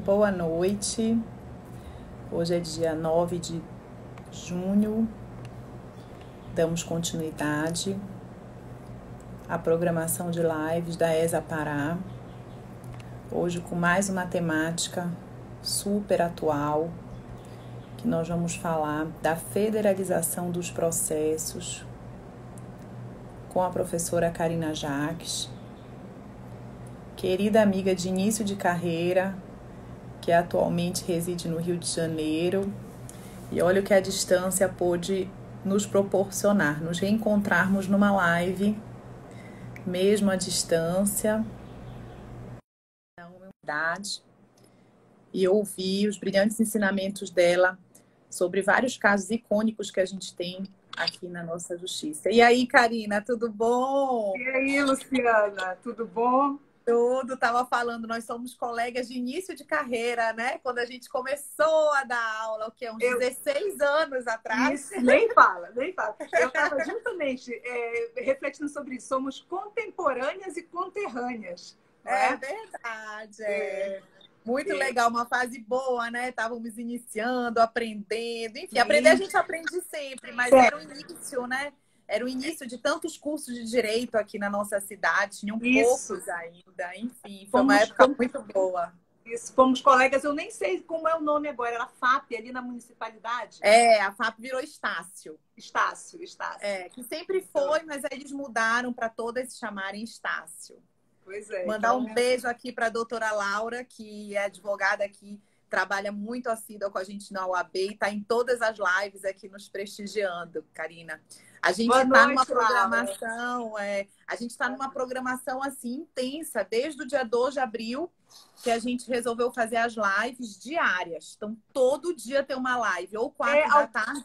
boa noite. Hoje é dia 9 de junho. Damos continuidade à programação de lives da ESA Pará. Hoje com mais uma temática super atual, que nós vamos falar da federalização dos processos com a professora Karina Jacques, querida amiga de início de carreira, que atualmente reside no Rio de Janeiro. E olha o que a distância pôde nos proporcionar, nos reencontrarmos numa live, mesmo à distância, na humildade, e ouvir os brilhantes ensinamentos dela sobre vários casos icônicos que a gente tem aqui na nossa justiça. E aí, Karina, tudo bom? E aí, Luciana, tudo bom? Tudo, estava falando, nós somos colegas de início de carreira, né? Quando a gente começou a dar aula, o que? Uns eu... 16 anos atrás. Isso, nem fala, nem fala. Eu estava justamente é, refletindo sobre isso. Somos contemporâneas e conterrâneas. É, é verdade, é. é. Muito é. legal, uma fase boa, né? Estávamos iniciando, aprendendo. Enfim, aprender a gente aprende sempre, mas era o início, né? Era o início de tantos cursos de direito aqui na nossa cidade, tinham Isso. poucos ainda, enfim, foi fomos, uma época fomos, muito boa. Isso, fomos colegas, eu nem sei como é o nome agora, era FAP ali na municipalidade? É, a FAP virou Estácio. Estácio, Estácio. É, que sempre foi, mas aí eles mudaram para todas se chamarem Estácio. Pois é. Mandar então, um é... beijo aqui para a doutora Laura, que é advogada aqui, trabalha muito assídua com a gente na UAB e está em todas as lives aqui nos prestigiando, Karina. A gente está numa programação, é, a gente está numa programação assim intensa, desde o dia 2 de abril, que a gente resolveu fazer as lives diárias. Então, todo dia tem uma live, ou quatro é, da tarde,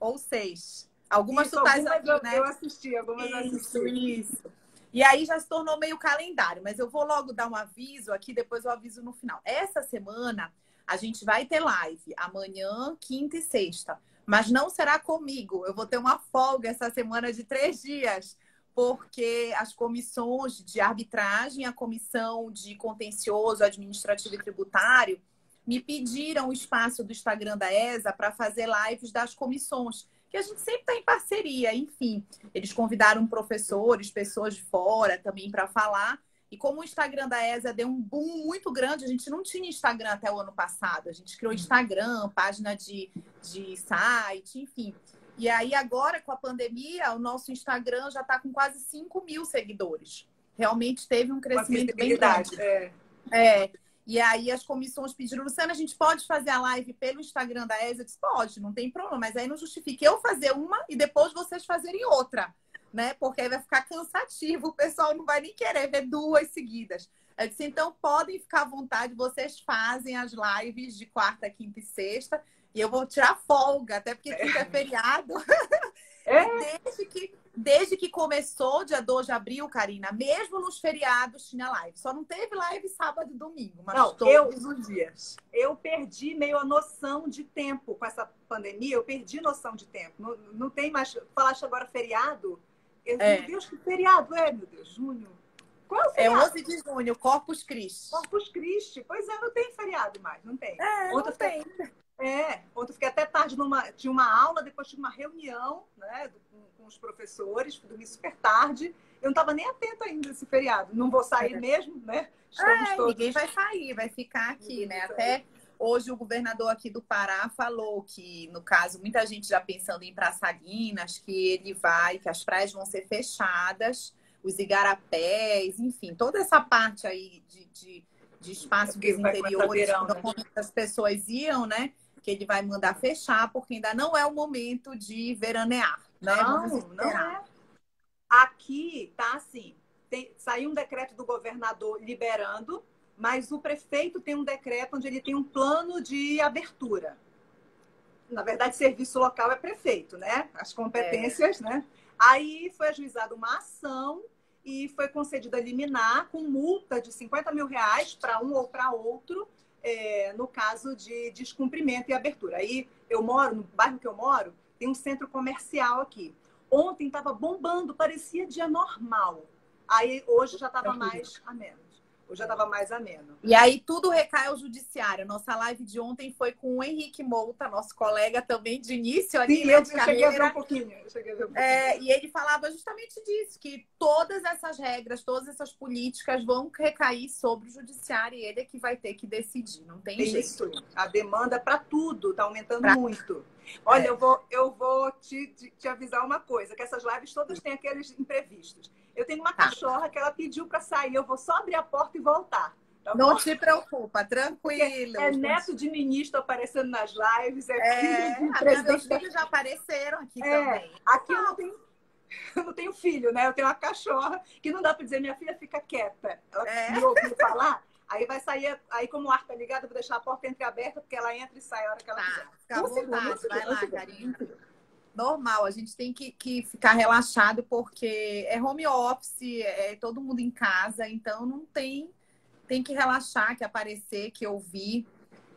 ou seis. Algumas isso, tu algumas aqui, eu, né? Eu assisti, algumas isso, assisti. Isso. E aí já se tornou meio calendário, mas eu vou logo dar um aviso aqui, depois eu aviso no final. Essa semana a gente vai ter live amanhã, quinta e sexta mas não será comigo. Eu vou ter uma folga essa semana de três dias, porque as comissões de arbitragem, a comissão de contencioso administrativo e tributário, me pediram o espaço do Instagram da ESA para fazer lives das comissões, que a gente sempre está em parceria, enfim. Eles convidaram professores, pessoas de fora também para falar. E como o Instagram da ESA deu um boom muito grande, a gente não tinha Instagram até o ano passado. A gente criou uhum. Instagram, página de, de site, enfim. E aí, agora, com a pandemia, o nosso Instagram já está com quase 5 mil seguidores. Realmente teve um crescimento bem grande. É. é. E aí as comissões pediram, Luciana, a gente pode fazer a live pelo Instagram da ESA? Eu disse, pode, não tem problema, mas aí não justifica eu fazer uma e depois vocês fazerem outra né? Porque aí vai ficar cansativo, o pessoal não vai nem querer ver duas seguidas. Eu disse, então podem ficar à vontade, vocês fazem as lives de quarta, quinta e sexta, e eu vou tirar folga, até porque quinta é feriado. É. desde, que, desde que começou, dia 2 de abril, Karina, mesmo nos feriados tinha live. Só não teve live sábado e domingo, mas não, todos eu, os dias. Eu perdi meio a noção de tempo com essa pandemia, eu perdi noção de tempo. Não, não tem mais. Falaste agora feriado? Eu, é. Meu Deus, que feriado é, meu Deus, junho. Qual é o feriado? É 11 de junho, Corpus Christi. Corpus Christi. Pois é, não tem feriado mais, não tem. É, Ontem não tem. É, ontem fiquei até tarde numa. Tinha uma aula, depois tinha uma reunião né, com, com os professores, dormi super tarde. Eu não estava nem atenta ainda esse feriado. Não vou sair é. mesmo, né? Estamos é, todos... Ninguém vai sair, vai ficar aqui, né? Até Hoje o governador aqui do Pará falou que, no caso, muita gente já pensando em Praçaguinas, que ele vai, que as praias vão ser fechadas, os igarapés, enfim, toda essa parte aí de, de, de espaço dos interiores, verão, né? as pessoas iam, né? Que ele vai mandar fechar, porque ainda não é o momento de veranear. Né? Não, não é. Aqui tá assim, tem, saiu um decreto do governador liberando mas o prefeito tem um decreto onde ele tem um plano de abertura. Na verdade, serviço local é prefeito, né? As competências, é. né? Aí foi ajuizada uma ação e foi concedida liminar com multa de 50 mil reais para um ou para outro, é, no caso de descumprimento e abertura. Aí eu moro, no bairro que eu moro, tem um centro comercial aqui. Ontem estava bombando, parecia dia normal. Aí hoje já estava mais a menos. Hoje já estava mais ameno. E aí tudo recai ao judiciário. Nossa live de ontem foi com o Henrique Mouta, nosso colega também de início ali, Sim, eu, de eu cheguei a ver um pouquinho. Eu cheguei a ver um pouquinho. É, e ele falava justamente disso, que todas essas regras, todas essas políticas vão recair sobre o judiciário e ele é que vai ter que decidir, não tem Isso. jeito. A demanda para tudo está aumentando pra... muito. Olha, é. eu vou, eu vou te, te, avisar uma coisa, que essas lives todas têm aqueles imprevistos. Eu tenho uma tá. cachorra que ela pediu para sair, eu vou só abrir a porta e voltar. Tá não te preocupa, tranquilo. É, neto de ministro aparecendo nas lives. É, é meus filhos já apareceram aqui é, também. Aqui eu não tenho, eu não tenho filho, né? Eu tenho uma cachorra que não dá para dizer, minha filha fica quieta. Ela é. me ouviu falar. Aí vai sair, aí como o ar tá ligado, eu vou deixar a porta entreaberta, porque ela entra e sai a hora que ela tá, quiser. Fica à vontade, vai lá, Karina. Normal, a gente tem que, que ficar relaxado, porque é home office, é todo mundo em casa, então não tem. Tem que relaxar, que aparecer, que ouvir.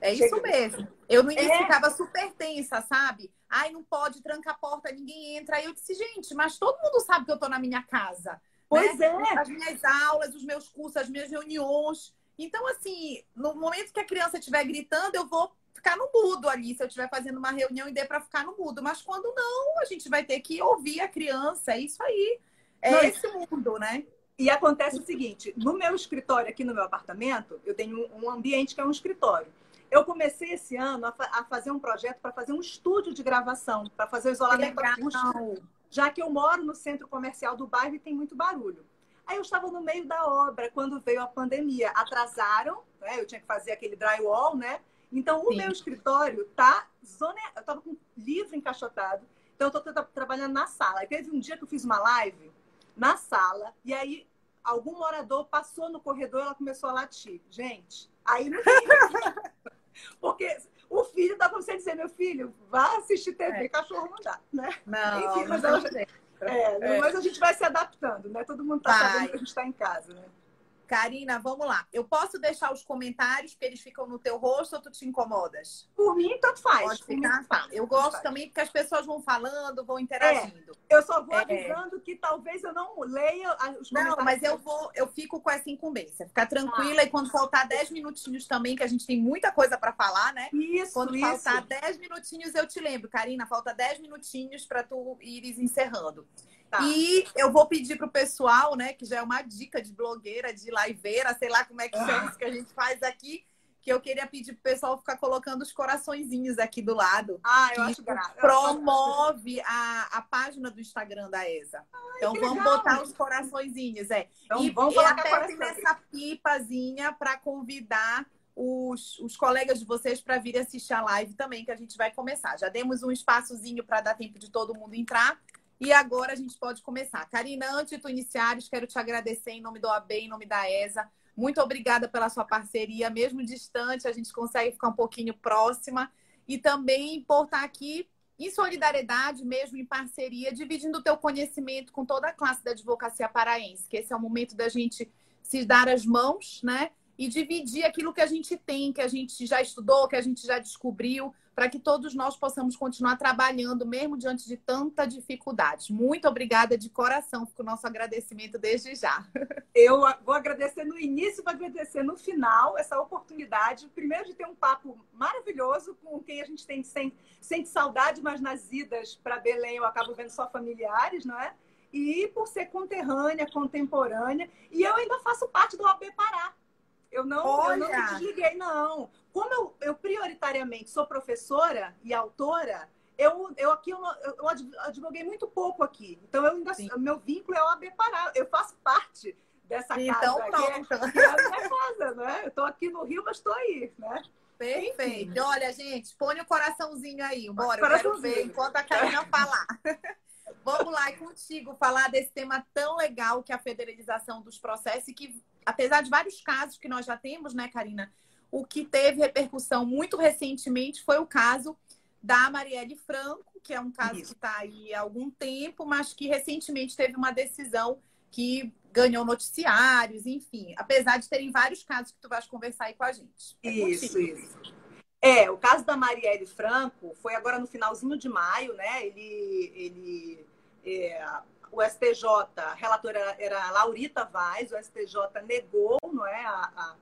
É isso mesmo. Eu no início é. ficava super tensa, sabe? Ai, não pode, tranca a porta, ninguém entra. Aí eu disse, gente, mas todo mundo sabe que eu tô na minha casa. Pois né? é. As minhas aulas, os meus cursos, as minhas reuniões. Então, assim, no momento que a criança estiver gritando, eu vou ficar no mudo ali, se eu estiver fazendo uma reunião e der para ficar no mudo. Mas quando não, a gente vai ter que ouvir a criança. É isso aí. É esse mundo, né? E acontece o seguinte: no meu escritório, aqui no meu apartamento, eu tenho um ambiente que é um escritório. Eu comecei esse ano a, fa a fazer um projeto para fazer um estúdio de gravação, para fazer o isolamento acústico, já que eu moro no centro comercial do bairro e tem muito barulho. Aí eu estava no meio da obra quando veio a pandemia. Atrasaram, né? Eu tinha que fazer aquele drywall, né? Então, o Sim. meu escritório tá zone... Eu estava com livro encaixotado. Então, eu estou trabalhando na sala. Aí teve um dia que eu fiz uma live na sala, e aí algum morador passou no corredor e ela começou a latir. Gente, aí não tem. Porque o filho dá para você dizer, meu filho, vá assistir TV, é. cachorro não dá, né? Não, Enfim, mas não ela... É, é, mas a gente vai se adaptando, né? Todo mundo está sabendo que a gente está em casa, né? Karina, vamos lá. Eu posso deixar os comentários que eles ficam no teu rosto ou tu te incomodas? Por mim, tanto faz. Pode ficar? Tá. Eu gosto faz. também porque as pessoas vão falando, vão interagindo. É, eu só vou é. avisando que talvez eu não leia os comentários. Não, mas eu vou, eu fico com essa incumbência. Ficar tranquila ah. e quando faltar 10 minutinhos também, que a gente tem muita coisa para falar, né? Isso, Quando isso. faltar 10 minutinhos, eu te lembro. Karina, falta 10 minutinhos para tu ires encerrando. Tá. E eu vou pedir pro pessoal, né, que já é uma dica de blogueira, de liveira, sei lá como é que chama isso que a gente faz aqui, que eu queria pedir pro pessoal ficar colocando os coraçõezinhos aqui do lado. Ah, eu acho graça. Promove a, a página do Instagram da ESA. Ai, então vamos legal. botar os coraçõezinhos, é. Então, e vamos e até nessa pipazinha para convidar os, os colegas de vocês para vir assistir a live também, que a gente vai começar. Já demos um espaçozinho para dar tempo de todo mundo entrar. E agora a gente pode começar. Karina, antes de tu iniciares, quero te agradecer em nome do AB, em nome da ESA. Muito obrigada pela sua parceria. Mesmo distante, a gente consegue ficar um pouquinho próxima. E também por estar aqui em solidariedade, mesmo em parceria, dividindo o teu conhecimento com toda a classe da advocacia paraense, que esse é o momento da gente se dar as mãos, né? E dividir aquilo que a gente tem, que a gente já estudou, que a gente já descobriu, para que todos nós possamos continuar trabalhando, mesmo diante de tanta dificuldade. Muito obrigada de coração, fica o nosso agradecimento desde já. Eu vou agradecer no início, vou agradecer no final essa oportunidade, primeiro de ter um papo maravilhoso com quem a gente tem sente, sente saudade, mas nas idas para Belém eu acabo vendo só familiares, não é? E por ser conterrânea, contemporânea, e eu ainda faço parte do AB Pará. Eu não, eu não me desliguei, não como eu, eu prioritariamente sou professora e autora, eu, eu aqui eu, eu advoguei muito pouco aqui. Então, eu ainda, meu vínculo é o AB Pará. Eu faço parte dessa então, casa. Então, é, é a minha casa, né? Eu estou aqui no Rio, mas estou aí, né? Perfeito. Enfim. Olha, gente, põe o coraçãozinho aí. Bora, eu quero ver enquanto a Karina falar. Vamos lá, é contigo, falar desse tema tão legal que é a federalização dos processos e que, apesar de vários casos que nós já temos, né, Karina, o que teve repercussão muito recentemente foi o caso da Marielle Franco, que é um caso Isso. que está aí há algum tempo, mas que recentemente teve uma decisão que ganhou noticiários, enfim, apesar de terem vários casos que tu vais conversar aí com a gente. É isso, contigo. isso. É, o caso da Marielle Franco foi agora no finalzinho de maio, né? Ele, ele é, o STJ, a relatora era Laurita Vaz, o STJ negou não é? A,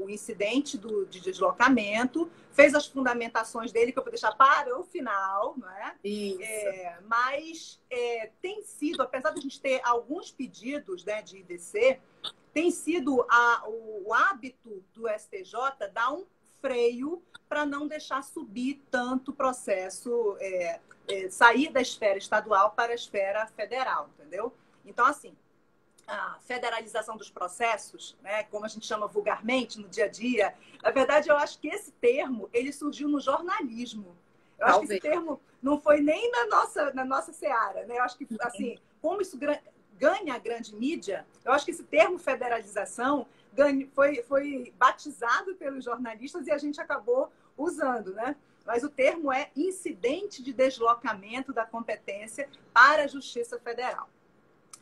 o incidente do, de deslocamento, fez as fundamentações dele, que eu vou deixar para o final, não é? Isso. É, mas é, tem sido, apesar de a gente ter alguns pedidos né, de IDC, tem sido a, o, o hábito do STJ dar um freio para não deixar subir tanto o processo, é, é, sair da esfera estadual para a esfera federal, entendeu? Então, assim, a federalização dos processos, né, como a gente chama vulgarmente no dia a dia, na verdade, eu acho que esse termo ele surgiu no jornalismo. Eu Talvez. acho que esse termo não foi nem na nossa, na nossa seara. Né? Eu acho que, assim, como isso ganha a grande mídia, eu acho que esse termo federalização foi, foi batizado pelos jornalistas e a gente acabou usando, né? Mas o termo é incidente de deslocamento da competência para a Justiça Federal.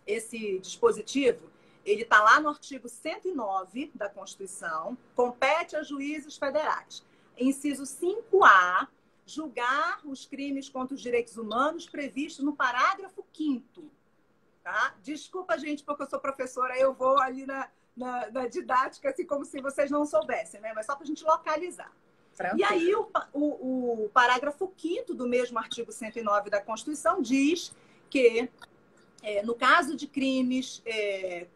Esse dispositivo, ele está lá no artigo 109 da Constituição, compete a juízes federais. Inciso 5A, julgar os crimes contra os direitos humanos previstos no parágrafo 5 Tá? Desculpa, gente, porque eu sou professora, eu vou ali na, na, na didática, assim, como se vocês não soubessem, né? Mas só para a gente localizar. E aí, o, o, o parágrafo 5 do mesmo artigo 109 da Constituição diz que, é, no caso de crimes é,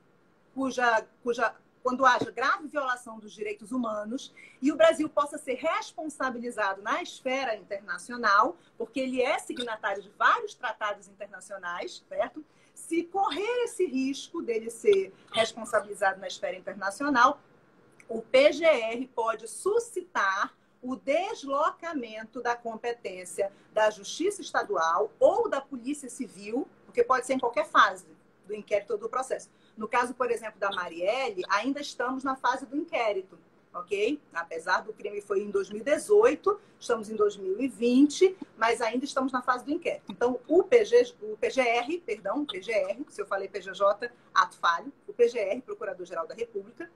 cuja, cuja, quando haja grave violação dos direitos humanos e o Brasil possa ser responsabilizado na esfera internacional, porque ele é signatário de vários tratados internacionais, certo? se correr esse risco dele ser responsabilizado na esfera internacional, o PGR pode suscitar o deslocamento da competência da Justiça Estadual ou da Polícia Civil, porque pode ser em qualquer fase do inquérito ou do processo. No caso, por exemplo, da Marielle, ainda estamos na fase do inquérito ok? Apesar do crime foi em 2018, estamos em 2020, mas ainda estamos na fase do inquérito. Então, o, PG, o PGR, perdão, PGR, se eu falei PGJ, ato falho, o PGR, Procurador-Geral da República,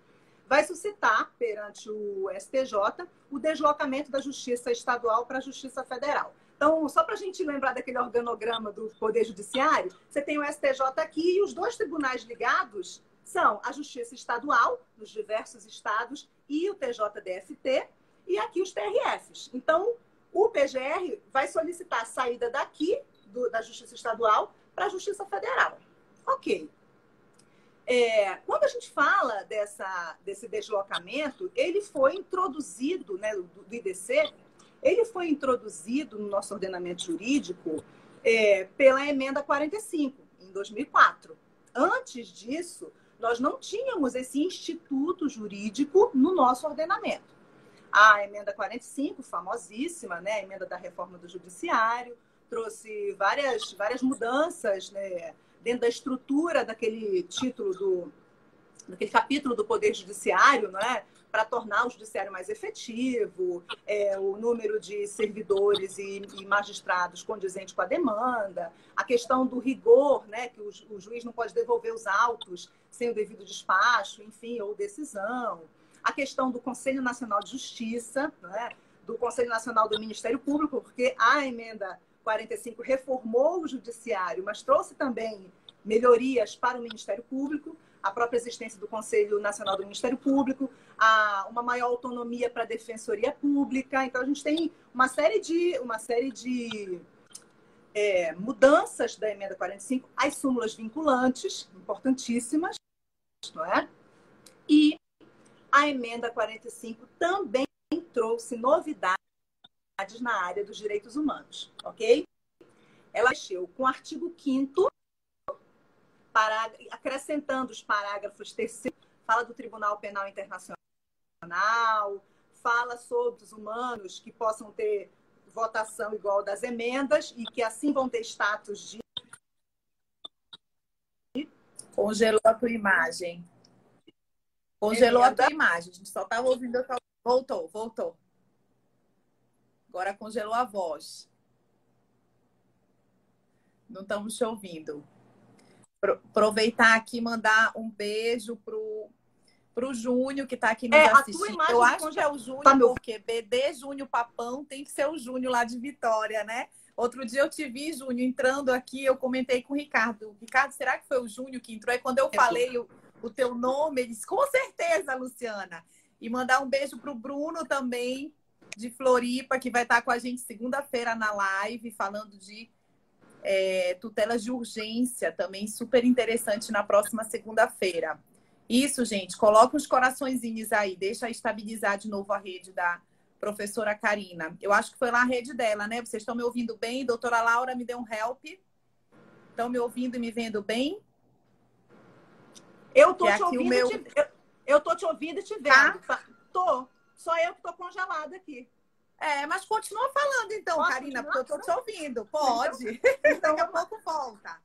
vai suscitar perante o STJ o deslocamento da Justiça Estadual para a Justiça Federal. Então, só para a gente lembrar daquele organograma do Poder Judiciário, você tem o STJ aqui e os dois tribunais ligados são a Justiça Estadual, nos diversos estados, e o TJDFT, e aqui os TRFs. Então, o PGR vai solicitar a saída daqui, do, da Justiça Estadual, para a Justiça Federal. Ok. É, quando a gente fala dessa, desse deslocamento, ele foi introduzido, né, do, do IDC, ele foi introduzido no nosso ordenamento jurídico é, pela emenda 45, em 2004. Antes disso, nós não tínhamos esse instituto jurídico no nosso ordenamento. A emenda 45, famosíssima, né? a emenda da reforma do judiciário, trouxe várias, várias mudanças né? dentro da estrutura daquele título do daquele capítulo do Poder Judiciário, não é? Para tornar o judiciário mais efetivo, é, o número de servidores e, e, magistrados condizente com a demanda, a questão do rigor, né, que o, o, juiz não pode devolver os autos sem o devido despacho, enfim, ou decisão, a questão do Conselho Nacional de Justiça, né, do Conselho Nacional do Ministério Público, porque a emenda 45 reformou o judiciário, mas trouxe também melhorias para o Ministério Público a própria existência do Conselho Nacional do Ministério Público, a, uma maior autonomia para a defensoria pública. Então a gente tem uma série de uma série de é, mudanças da emenda 45, as súmulas vinculantes, importantíssimas, não é? E a emenda 45 também trouxe novidades na área dos direitos humanos, ok? Ela mexeu com o artigo 5 acrescentando os parágrafos terceiro, fala do Tribunal Penal Internacional, fala sobre os humanos que possam ter votação igual das emendas e que assim vão ter status de. Congelou a tua imagem. Congelou Emenda. a tua imagem. A gente só estava ouvindo. Voltou, voltou. Agora congelou a voz. Não estamos te ouvindo aproveitar aqui e mandar um beijo pro pro Júnior que está aqui nos é, assistindo. Eu acho que é o Júnior, tá porque BD Júnior Papão tem que ser o Júnior lá de Vitória, né? Outro dia eu te vi, Júnior, entrando aqui, eu comentei com o Ricardo. Ricardo, será que foi o Júnior que entrou? Aí quando eu falei o, o teu nome. Ele disse, com certeza, Luciana. E mandar um beijo para o Bruno também, de Floripa, que vai estar com a gente segunda-feira na live, falando de é, tutelas de urgência, também super interessante na próxima segunda-feira. Isso, gente, coloca os coraçõezinhos aí, deixa estabilizar de novo a rede da professora Karina. Eu acho que foi lá a rede dela, né? Vocês estão me ouvindo bem? Doutora Laura me deu um help. Estão me ouvindo e me vendo bem? Eu tô te ouvindo, meu... te... eu, eu tô te ouvindo e te vendo. Tá? Tô. Só eu que tô congelada aqui. É, mas continua falando então, Posso Karina, porque eu tô te ouvindo. Pode. Então, Daqui a pouco volta.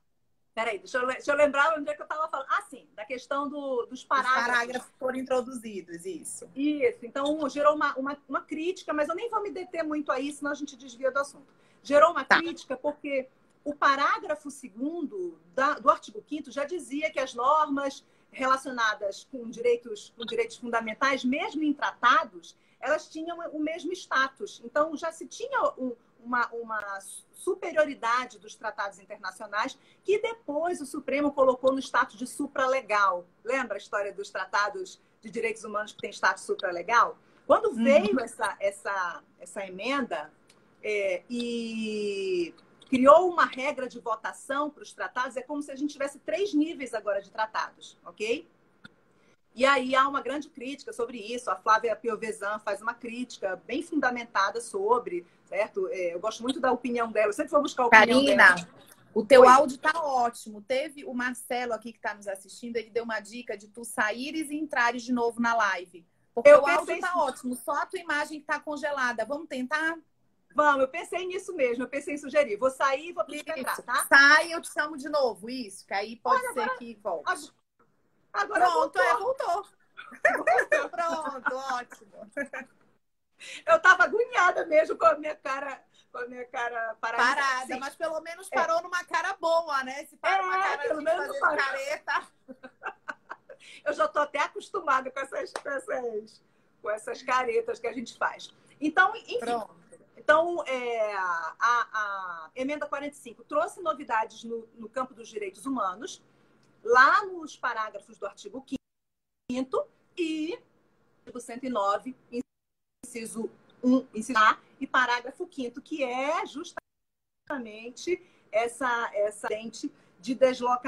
Peraí, deixa eu, deixa eu lembrar onde é que eu estava falando. Ah, sim, da questão do, dos parágrafos. Os parágrafos foram introduzidos, isso. Isso, então gerou uma, uma, uma, crítica, mas eu nem vou me deter muito aí, senão a gente desvia do assunto. Gerou uma tá. crítica porque o parágrafo segundo da, do artigo 5 já dizia que as normas relacionadas com direitos, com direitos fundamentais, mesmo em tratados, elas tinham o mesmo status. Então, já se tinha um, uma, uma superioridade dos tratados internacionais, que depois o Supremo colocou no status de supralegal. Lembra a história dos tratados de direitos humanos que tem status supralegal? Quando uhum. veio uhum. essa, essa, essa emenda é, e criou uma regra de votação para os tratados, é como se a gente tivesse três níveis agora de tratados, ok? E aí há uma grande crítica sobre isso. A Flávia Piovesan faz uma crítica bem fundamentada sobre, certo? É, eu gosto muito da opinião dela. Eu sempre vou buscar a opinião Karina, dela. o teu Oi. áudio tá ótimo. Teve o Marcelo aqui que está nos assistindo, ele deu uma dica de tu saíres e entrares de novo na live. Porque eu o áudio tá ótimo, só a tua imagem que tá congelada. Vamos tentar? Vamos, eu pensei nisso mesmo, eu pensei em sugerir. Vou sair e vou entrar, tá? Sai, eu te chamo de novo, isso, que aí pode Olha, ser agora, que volte. Agora Pronto, voltou. é, voltou. Pronto, ótimo. Eu tava agoniada mesmo com a minha cara, com a minha cara parada. Parada, mas pelo menos parou é. numa cara boa, né? Se parou é, uma cara pelo menos parou. careta. Eu já tô até acostumada com essas, com essas, com essas caretas que a gente faz. Então, enfim. Pronto. Então, é, a, a, emenda 45 trouxe novidades no, no campo dos direitos humanos lá nos parágrafos do artigo 5 e artigo 109, inciso 1, inciso A, e parágrafo 5 que é justamente essa, essa lente de deslocamento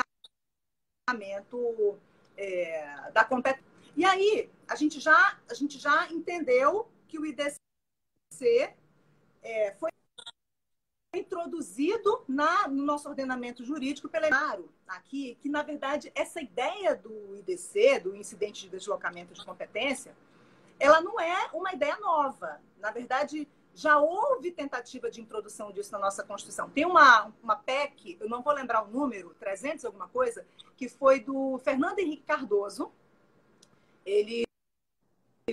é, da competência. E aí, a gente já, a gente já entendeu que o IDC é, foi introduzido na, no nosso ordenamento jurídico pelo Emaro, aqui, que na verdade essa ideia do IDC, do incidente de deslocamento de competência, ela não é uma ideia nova. Na verdade, já houve tentativa de introdução disso na nossa Constituição. Tem uma, uma PEC, eu não vou lembrar o número, 300 alguma coisa, que foi do Fernando Henrique Cardoso. Ele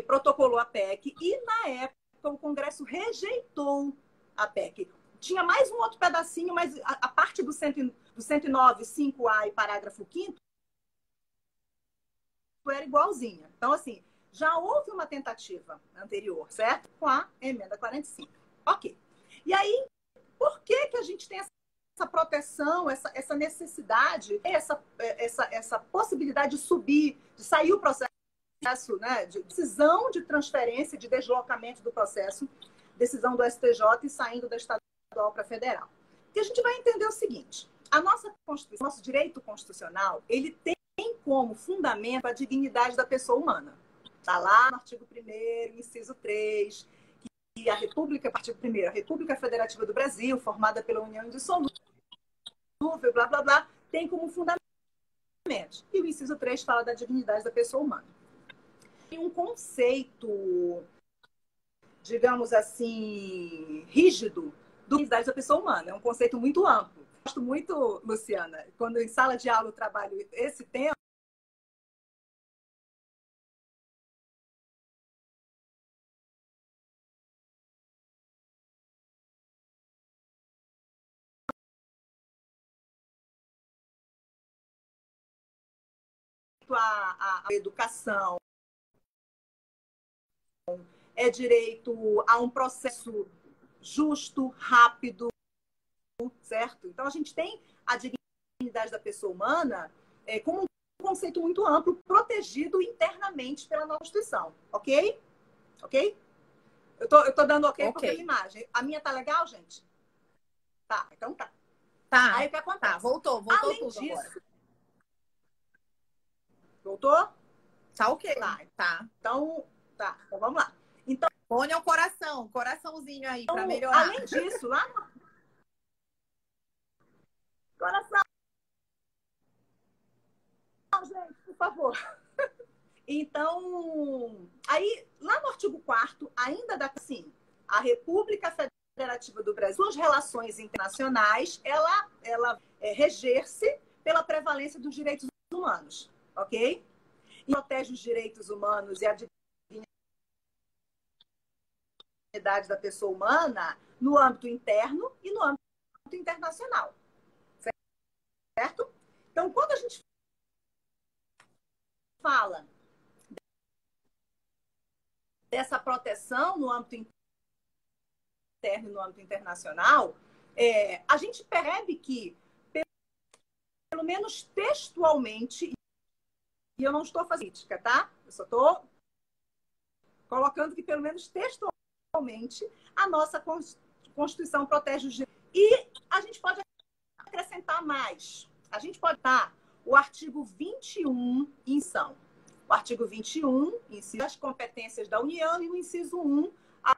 protocolou a PEC e, na época, o Congresso rejeitou a PEC tinha mais um outro pedacinho, mas a, a parte do, cento, do 109, 5A e parágrafo 5 era igualzinha. Então, assim, já houve uma tentativa anterior, certo? Com a emenda 45. Ok. E aí, por que, que a gente tem essa proteção, essa, essa necessidade, essa, essa, essa possibilidade de subir, de sair o processo, né, de decisão de transferência, de deslocamento do processo, decisão do STJ e saindo da Estado estadual federal. Que a gente vai entender o seguinte: a nossa Constituição, nosso direito constitucional, ele tem como fundamento a dignidade da pessoa humana. Está lá no artigo 1 inciso 3, que a República, artigo 1 a República Federativa do Brasil, formada pela União Indissolúvel, blá, blá, blá, tem como fundamento. E o inciso 3 fala da dignidade da pessoa humana. Tem um conceito, digamos assim, rígido do dignidade da pessoa humana. É um conceito muito amplo. Gosto muito, Luciana, quando em sala de aula eu trabalho esse tema, a, a, educação, é direito a um processo justo, rápido, certo? Então a gente tem a dignidade da pessoa humana é, como conceito muito amplo, protegido internamente pela nossa Constituição, ok? Ok? Eu tô, eu tô dando ok, okay. a imagem. A minha tá legal, gente? Tá, então tá. Tá. Aí o que acontece? Tá, voltou, voltou Além tudo disso, agora. Voltou? Tá ok. Tá. tá. Então, tá. Então vamos lá. Então, Põe o coração, coraçãozinho aí então, para melhorar. Além disso, lá no... Coração. Não, gente, por favor. Então, aí, lá no artigo 4 ainda dá assim, a República Federativa do Brasil, suas relações internacionais, ela, ela é, reger-se pela prevalência dos direitos humanos, ok? E protege os direitos humanos e a da pessoa humana no âmbito interno e no âmbito internacional. Certo? Então, quando a gente fala dessa proteção no âmbito interno e no âmbito internacional, é, a gente percebe que, pelo menos textualmente, e eu não estou fazendo crítica, tá? Eu só estou colocando que, pelo menos textualmente, a nossa Constituição protege os direitos. E a gente pode acrescentar mais. A gente pode dar o artigo 21 em São o artigo 21, inciso as competências da União, e o inciso 1, a,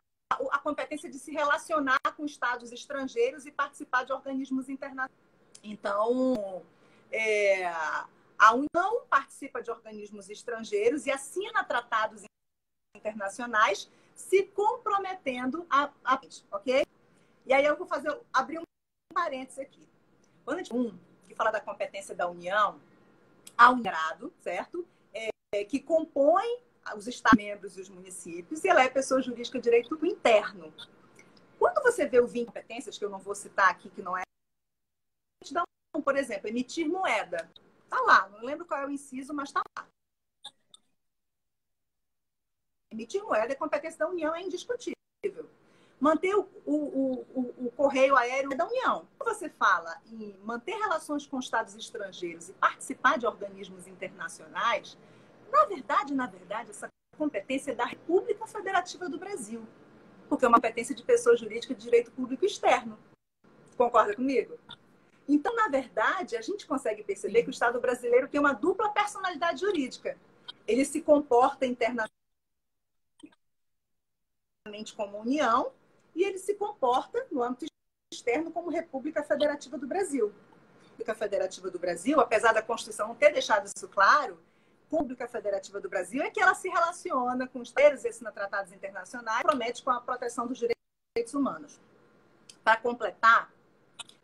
a competência de se relacionar com estados estrangeiros e participar de organismos internacionais. Então, é, a União participa de organismos estrangeiros e assina tratados internacionais se comprometendo a, a ok? E aí eu vou fazer abrir um parênteses aqui. Quando a gente um que fala da competência da União, há um grado, certo? é, que compõe os Estados-membros e os municípios, e ela é pessoa jurídica de direito interno. Quando você vê o de competências, que eu não vou citar aqui, que não é. Por exemplo, emitir moeda. Está lá, não lembro qual é o inciso, mas está lá. Emitir moeda é competência da União, é indiscutível. Manter o, o, o, o correio aéreo é da União. Quando você fala em manter relações com estados estrangeiros e participar de organismos internacionais, na verdade, na verdade, essa competência é da República Federativa do Brasil, porque é uma competência de pessoa jurídica de direito público externo. Concorda comigo? Então, na verdade, a gente consegue perceber Sim. que o Estado brasileiro tem uma dupla personalidade jurídica. Ele se comporta internamente como União e ele se comporta no âmbito externo como República Federativa do Brasil. República Federativa do Brasil, apesar da Constituição não ter deixado isso claro, República Federativa do Brasil é que ela se relaciona com os terceiros, assina tratados internacionais, promete com a proteção dos direitos humanos. Para completar,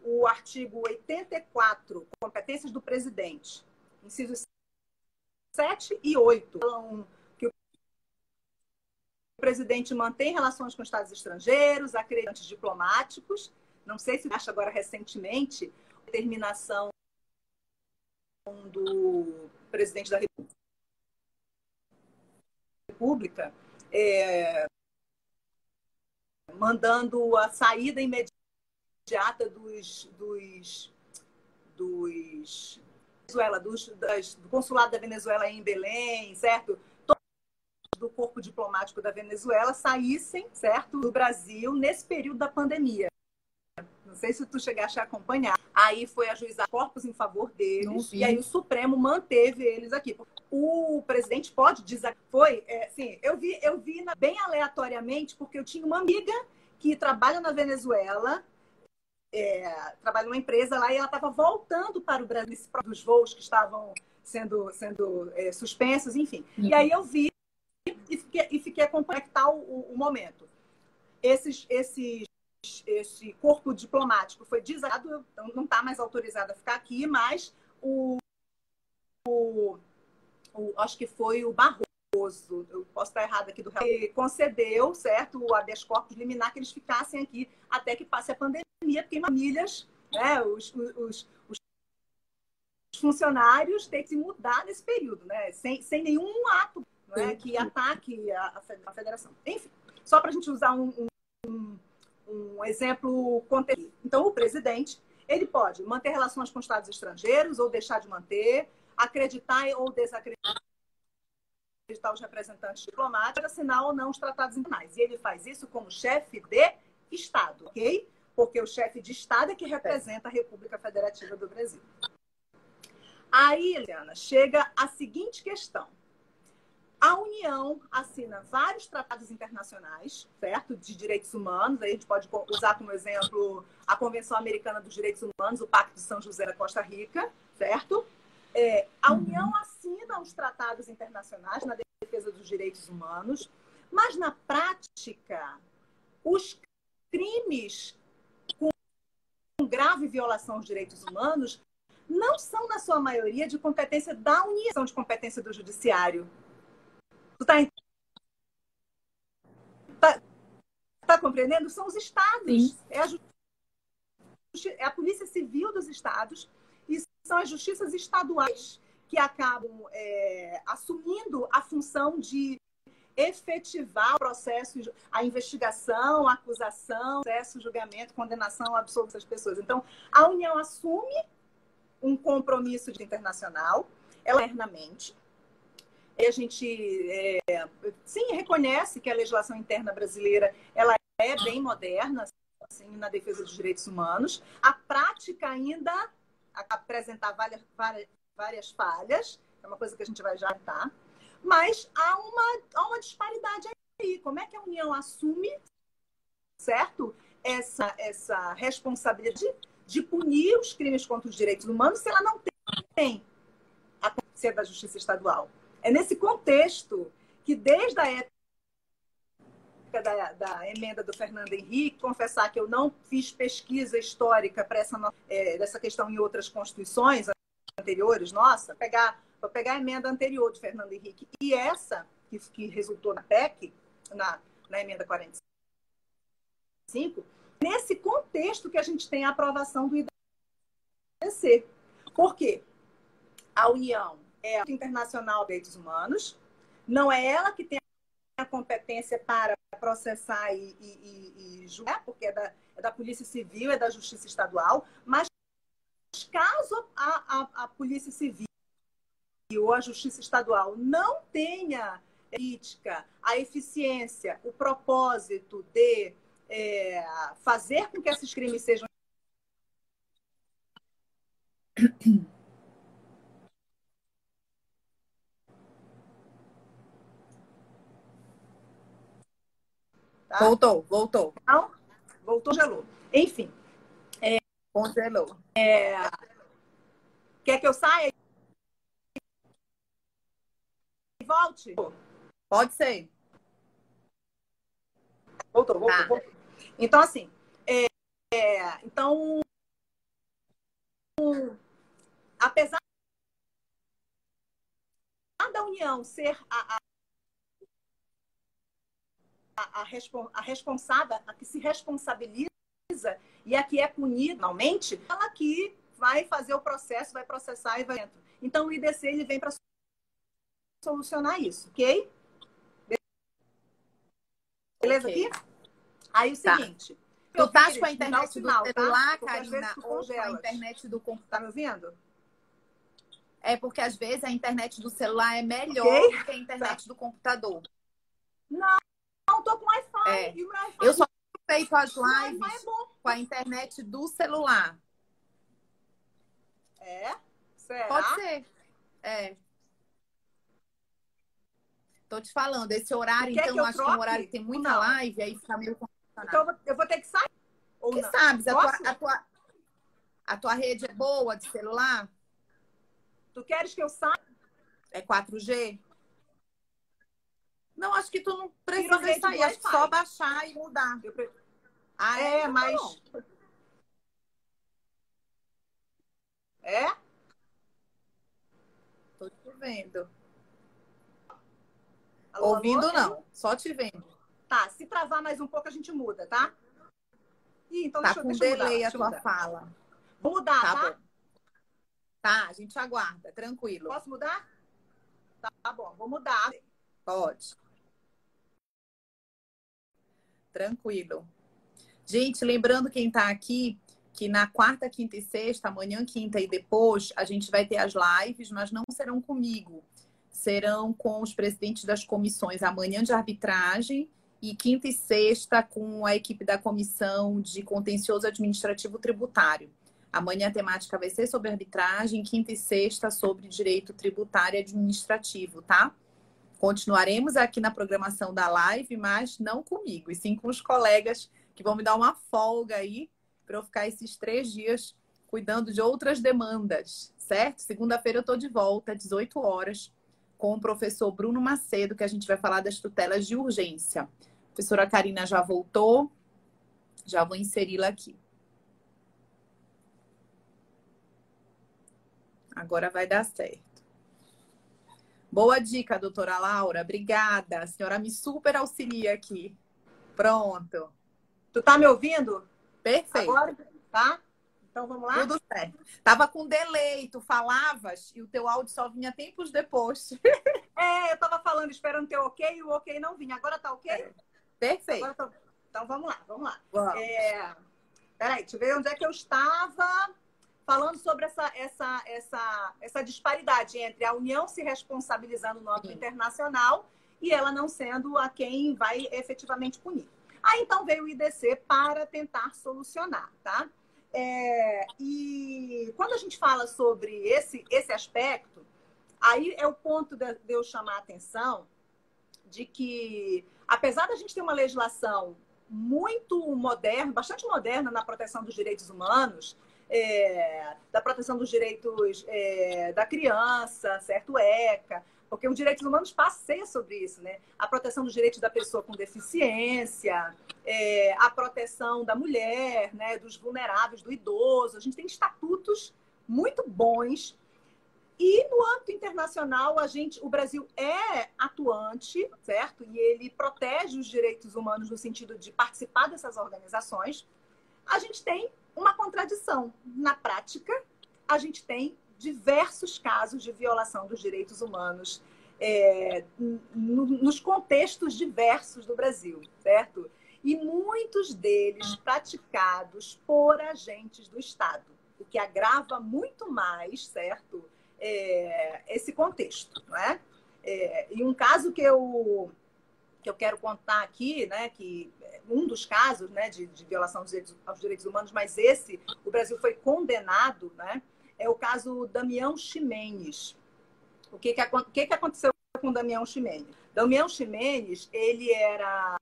o artigo 84, competências do presidente, incisos 7 e 8, falam o presidente mantém relações com estados estrangeiros, acreditantes diplomáticos. Não sei se acha agora recentemente determinação do presidente da República é, mandando a saída imediata dos, dos, dos Venezuela, dos, das, do consulado da Venezuela em Belém, certo? Do corpo diplomático da Venezuela saíssem, certo, do Brasil nesse período da pandemia. Não sei se tu chegaste a acompanhar. Aí foi ajuizar corpos em favor deles e aí o Supremo manteve eles aqui. O presidente pode dizer foi, é, assim, eu vi, eu vi na, bem aleatoriamente porque eu tinha uma amiga que trabalha na Venezuela, é, trabalha numa empresa lá e ela estava voltando para o Brasil dos voos que estavam sendo sendo é, suspensos, enfim. Uhum. E aí eu vi e fiquei, e fiquei o, o momento. Esses esses esse corpo diplomático foi desado, então não está mais autorizado a ficar aqui, mas o, o, o, acho que foi o Barroso, eu posso estar errado aqui do real, concedeu, certo, o habeas corpus liminar que eles ficassem aqui até que passe a pandemia, porque famílias, né, os, os, os funcionários têm que se mudar nesse período, né, sem, sem nenhum ato né, que ataque a, a federação. Enfim, só para a gente usar um, um um exemplo contemporâneo. Então, o presidente ele pode manter relações com estados estrangeiros ou deixar de manter, acreditar ou desacreditar os representantes diplomáticos, assinar ou não os tratados internacionais. E ele faz isso como chefe de Estado, ok? Porque o chefe de Estado é que representa a República Federativa do Brasil. Aí, Eliana, chega a seguinte questão. A União assina vários tratados internacionais, certo? De direitos humanos. Aí a gente pode usar como exemplo a Convenção Americana dos Direitos Humanos, o Pacto de São José da Costa Rica, certo? É, a uhum. União assina os tratados internacionais na defesa dos direitos humanos, mas na prática, os crimes com grave violação aos direitos humanos não são, na sua maioria, de competência da União, são de competência do Judiciário. Tu tá, tá, tá compreendendo? São os estados. É a, é a Polícia Civil dos estados e são as justiças estaduais que acabam é, assumindo a função de efetivar o processo, a investigação, a acusação, processo, julgamento, condenação, absoluto das pessoas. Então, a União assume um compromisso internacional, ela internamente. A gente, é, sim, reconhece que a legislação interna brasileira ela é bem moderna, assim, na defesa dos direitos humanos. A prática ainda apresentar várias, várias, falhas, é uma coisa que a gente vai já estar. Mas há uma, há uma disparidade aí. Como é que a União assume, certo? Essa, essa responsabilidade de punir os crimes contra os direitos humanos se ela não tem a consciência da justiça estadual. É nesse contexto que, desde a época da, da, emenda do Fernando Henrique, confessar que eu não fiz pesquisa histórica para essa é, dessa questão em outras constituições anteriores, nossa, pegar, vou pegar a emenda anterior de Fernando Henrique e essa que, que resultou na PEC, na, na emenda 45, nesse contexto que a gente tem a aprovação do IDC. Por quê? A União é Internacional de Direitos Humanos, não é ela que tem a competência para processar e, e, e, julgar, porque é da, é da Polícia Civil, é da Justiça Estadual, mas caso a, a, a Polícia Civil ou a Justiça Estadual não tenha crítica, a eficiência, o propósito de é, fazer com que esses crimes sejam Tá? Voltou, voltou. Não, voltou, gelou. Enfim. É, Congelou. É, quer que eu saia? e Volte? Pode ser. Voltou, voltou, ah. voltou. Então, assim, é, é, então, apesar da União ser a, a, a, a responsável, a que se responsabiliza e a que é punida finalmente, ela que vai fazer o processo, vai processar e vai Então, o IDC ele vem para solucionar isso, ok? Beleza okay. aqui? Aí o tá. seguinte. Tu tá com a internet do celular, tá? Karina, ou com a internet do computador? Tá me ouvindo? É porque às vezes a internet do celular é melhor okay. do que a internet tá. do computador. Não tô com Wi-Fi. É. Wi Eu só feito as lives é com a internet do celular. É? Será? Pode ser. É. Tô te falando, esse horário, então, eu acho troque? que é um horário que tem muita não. live, aí fica meio Então eu vou ter que sair? Ou que não? sabes, a tua, a, tua, a tua rede é boa de celular? Tu queres que eu saia? É 4G? Não, acho que tu não precisa sair, acho que só baixar e mudar. Pre... Ah, é, é mas. É? Tô te vendo. Alô, Ouvindo, alô? não. Só te vendo. Tá, se travar mais um pouco, a gente muda, tá? Ih, então tá deixa, com deixa delay mudar, a tua mudar. fala. Vou mudar, tá? Tá, tá, a gente aguarda, tranquilo. Posso mudar? Tá bom, vou mudar. Pode. Tranquilo. Gente, lembrando quem está aqui, que na quarta, quinta e sexta, amanhã, quinta e depois, a gente vai ter as lives, mas não serão comigo. Serão com os presidentes das comissões amanhã de arbitragem e quinta e sexta com a equipe da comissão de contencioso administrativo tributário. Amanhã a temática vai ser sobre arbitragem, quinta e sexta sobre direito tributário e administrativo, tá? Continuaremos aqui na programação da live, mas não comigo, e sim com os colegas que vão me dar uma folga aí para eu ficar esses três dias cuidando de outras demandas, certo? Segunda-feira eu estou de volta, 18 horas, com o professor Bruno Macedo, que a gente vai falar das tutelas de urgência. A professora Karina já voltou, já vou inseri-la aqui. Agora vai dar certo. Boa dica, doutora Laura. Obrigada. A senhora me super auxilia aqui. Pronto. Tu tá me ouvindo? Perfeito. Agora, tá? Então vamos lá? Tudo certo. Tava com delay, tu falavas e o teu áudio só vinha tempos depois. É, eu tava falando, esperando ter ok e o ok não vinha. Agora tá ok? É. Perfeito. Tô... Então vamos lá, vamos lá. Vamos. É... Peraí, deixa eu ver onde é que eu estava falando sobre essa, essa, essa, essa disparidade entre a União se responsabilizando no âmbito internacional e ela não sendo a quem vai efetivamente punir. Aí então veio o IDC para tentar solucionar, tá? É, e quando a gente fala sobre esse, esse aspecto, aí é o ponto de, de eu chamar a atenção de que, apesar da gente ter uma legislação muito moderna, bastante moderna na proteção dos direitos humanos, é, da proteção dos direitos é, da criança, certo? ECA, porque os direitos humanos passeia sobre isso, né? A proteção dos direitos da pessoa com deficiência, é, a proteção da mulher, né? Dos vulneráveis, do idoso. A gente tem estatutos muito bons. E no âmbito internacional, a gente, o Brasil é atuante, certo? E ele protege os direitos humanos no sentido de participar dessas organizações. A gente tem uma contradição. Na prática, a gente tem diversos casos de violação dos direitos humanos é, no, nos contextos diversos do Brasil, certo? E muitos deles praticados por agentes do Estado, o que agrava muito mais, certo? É, esse contexto, não é? é? E um caso que eu que eu quero contar aqui, né, que um dos casos, né, de, de violação aos direitos, aos direitos humanos, mas esse o Brasil foi condenado, né? é o caso Damião Ximenes. O que, que, que, que aconteceu com Damião Ximenes? Damião Ximenes, ele era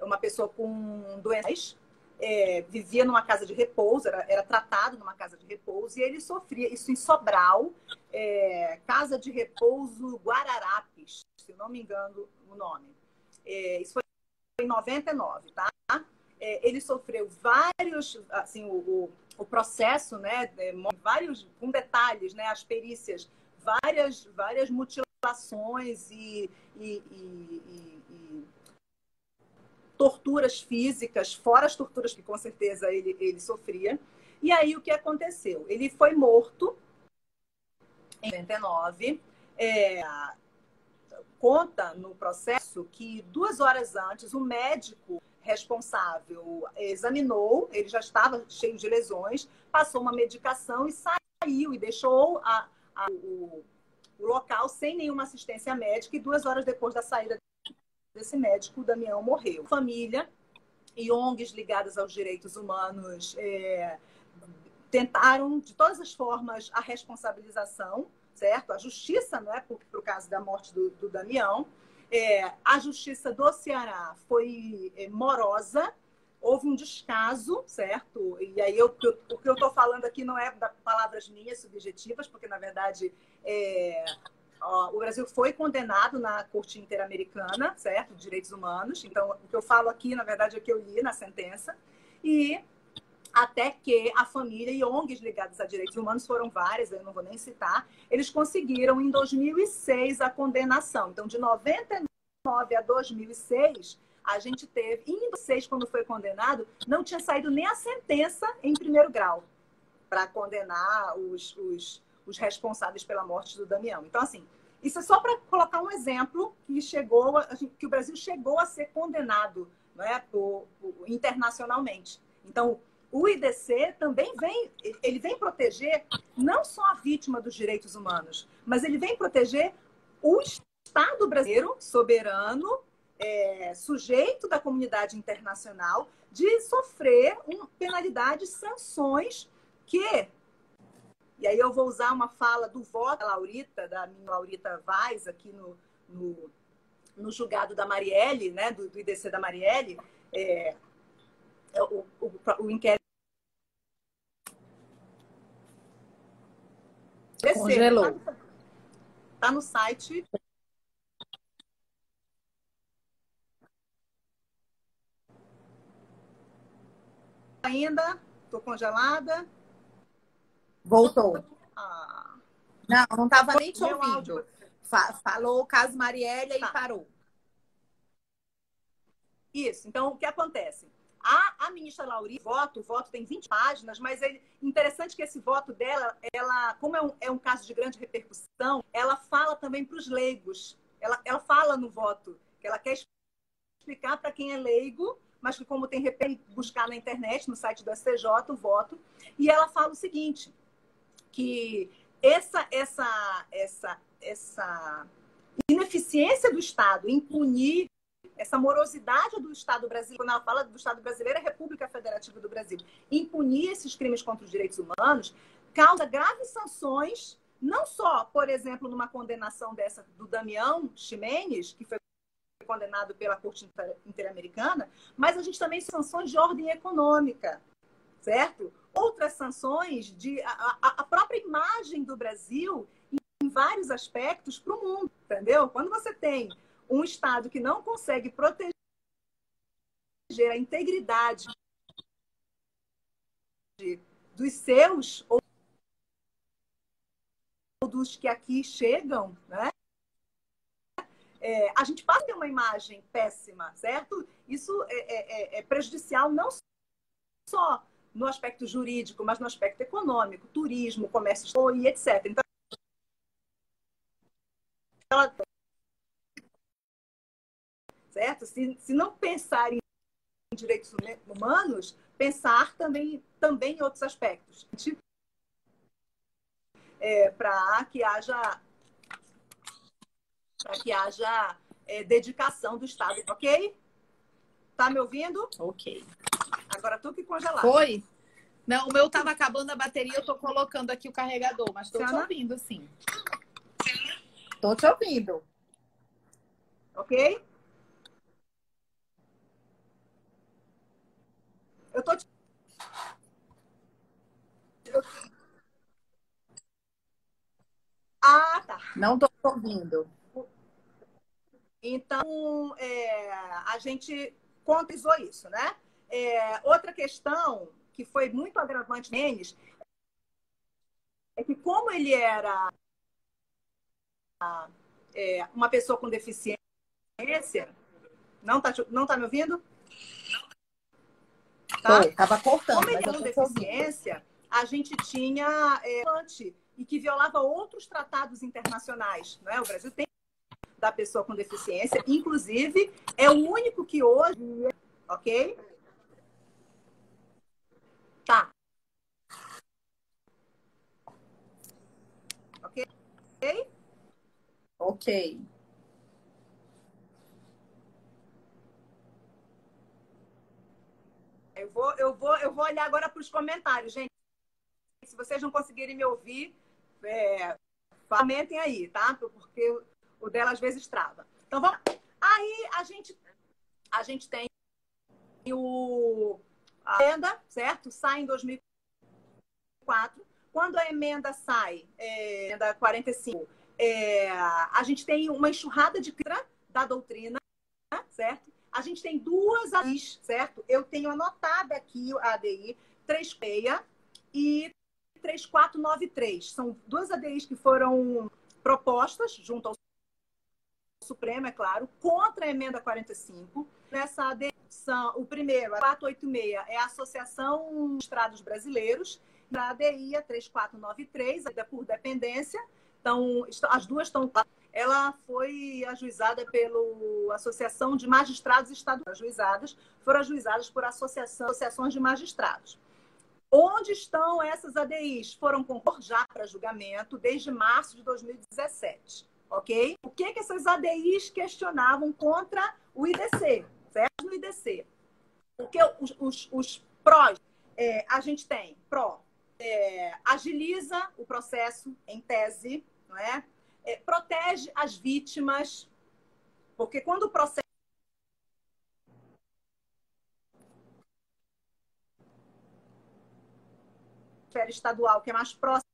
uma pessoa com doenças, é, vivia numa casa de repouso, era, era, tratado numa casa de repouso, e ele sofria, isso em Sobral, é, Casa de Repouso Guararapes, se não me engano o nome. É, isso foi em 99, tá? É, ele sofreu vários, assim, o, o o processo, né, é, vários, com detalhes, né, as perícias, várias, várias mutilações e, e, e, e, torturas físicas, fora as torturas que com certeza ele, ele sofria. E aí o que aconteceu? Ele foi morto em 99. É, conta no processo que duas horas antes o médico responsável examinou, ele já estava cheio de lesões, passou uma medicação e saiu e deixou a, a, o, o, local sem nenhuma assistência médica. E duas horas depois da saída desse médico, o Damião morreu. Família e ONGs ligadas aos direitos humanos é, tentaram, de todas as formas, a responsabilização, certo? A justiça, não é, por, por caso da morte do, do Damião. É, a justiça do Ceará foi é, morosa, houve um descaso, certo? E aí eu, eu, o que eu estou falando aqui não é da palavras minhas subjetivas, porque na verdade é, ó, o Brasil foi condenado na Corte Interamericana, certo? Direitos Humanos. Então o que eu falo aqui, na verdade, é o que eu li na sentença. E até que a família e ONGs ligadas a direitos humanos foram várias, eu não vou nem citar, eles conseguiram em 2006 a condenação. Então, de 99 a 2006, a gente teve, em 2006, quando foi condenado, não tinha saído nem a sentença em primeiro grau para condenar os, os, os responsáveis pela morte do Damião. Então, assim, isso é só para colocar um exemplo que chegou, que o Brasil chegou a ser condenado, não é, por, por, internacionalmente. Então, o IDC também vem, ele vem proteger não só a vítima dos direitos humanos, mas ele vem proteger o Estado brasileiro soberano, é, sujeito da comunidade internacional, de sofrer um, penalidades, sanções que e aí eu vou usar uma fala do voto da Laurita, da minha Laurita Vaz, aqui no, no, no julgado da Marielle, né, do, do IDC da Marielle, é, o, o, o inquérito Congelou. Está no site. Ainda, estou congelada. Voltou. Ah. Não, não estava nem te ouvindo. Falou o caso Marielle tá. e parou. Isso. Então, o que acontece? A, a ministra Lauri, voto, o voto tem 20 páginas, mas é interessante que esse voto dela, ela, como é um, é um caso de grande repercussão, ela fala também para os leigos. Ela, ela fala no voto que ela quer explicar para quem é leigo, mas que como tem buscar na internet, no site do STJ, o voto, e ela fala o seguinte, que essa, essa, essa, essa ineficiência do Estado em punir essa morosidade do Estado brasileiro, quando ela fala do Estado brasileiro, é a República Federativa do Brasil, impunir esses crimes contra os direitos humanos, causa graves sanções, não só, por exemplo, numa condenação dessa do Damião Ximenes, que foi condenado pela Corte Interamericana, mas a gente também tem sanções de ordem econômica, certo? Outras sanções de a, a própria imagem do Brasil em vários aspectos para o mundo, entendeu? Quando você tem um Estado que não consegue proteger a integridade dos seus ou dos que aqui chegam, né? É, a gente passa a ter uma imagem péssima, certo? Isso é, é, é prejudicial não só no aspecto jurídico, mas no aspecto econômico, turismo, comércio e etc. Então, ela certo? Se, se não pensar em direitos humanos, pensar também, também em outros aspectos. É, para que haja para que haja é, dedicação do Estado, ok? Tá me ouvindo? Ok. Agora tu que congelar. Foi? Não, o meu tava acabando a bateria, eu tô colocando aqui o carregador, mas tô te ouvindo, sim. Tô te ouvindo. Ok? Eu tô te... Ah, tá. Não tô ouvindo. Então, é, a gente contizou isso, né? É, outra questão que foi muito agravante neles é que como ele era é, uma pessoa com deficiência, não tá, não tá me ouvindo? Tá? Estava cortando. Como ele tem deficiência, a gente tinha é, e que violava outros tratados internacionais. Não é? O Brasil tem da pessoa com deficiência, inclusive é o único que hoje, ok? Tá. Ok? Ok. Eu vou, eu vou, eu vou olhar agora para os comentários, gente. Se vocês não conseguirem me ouvir, é, comentem aí, tá? Porque o dela às vezes trava. Então vamos. Aí a gente, a gente tem o a emenda, certo? Sai em 2004. Quando a emenda sai, é, emenda 45, é, a gente tem uma enxurrada de da doutrina, certo? A gente tem duas ADIs, certo? Eu tenho anotada aqui a ADI 36 e 3493. São duas ADIs que foram propostas junto ao Supremo, é claro, contra a emenda 45. Nessa ADI, são, o primeiro, a 486, é a Associação de Estrados Brasileiros, e a ADI, a 3493, ainda por dependência. Então, as duas estão ela foi ajuizada pela Associação de Magistrados Estaduais. Ajuizadas, foram ajuizadas por associação, associações de magistrados. Onde estão essas ADIs? Foram concor já para julgamento desde março de 2017, ok? O que, que essas ADIs questionavam contra o IDC, certo? No IDC. Porque os, os, os prós, é, a gente tem pró, é, agiliza o processo em tese, não é? É? Protege as vítimas, porque quando o processo esfera estadual, que é mais próxima.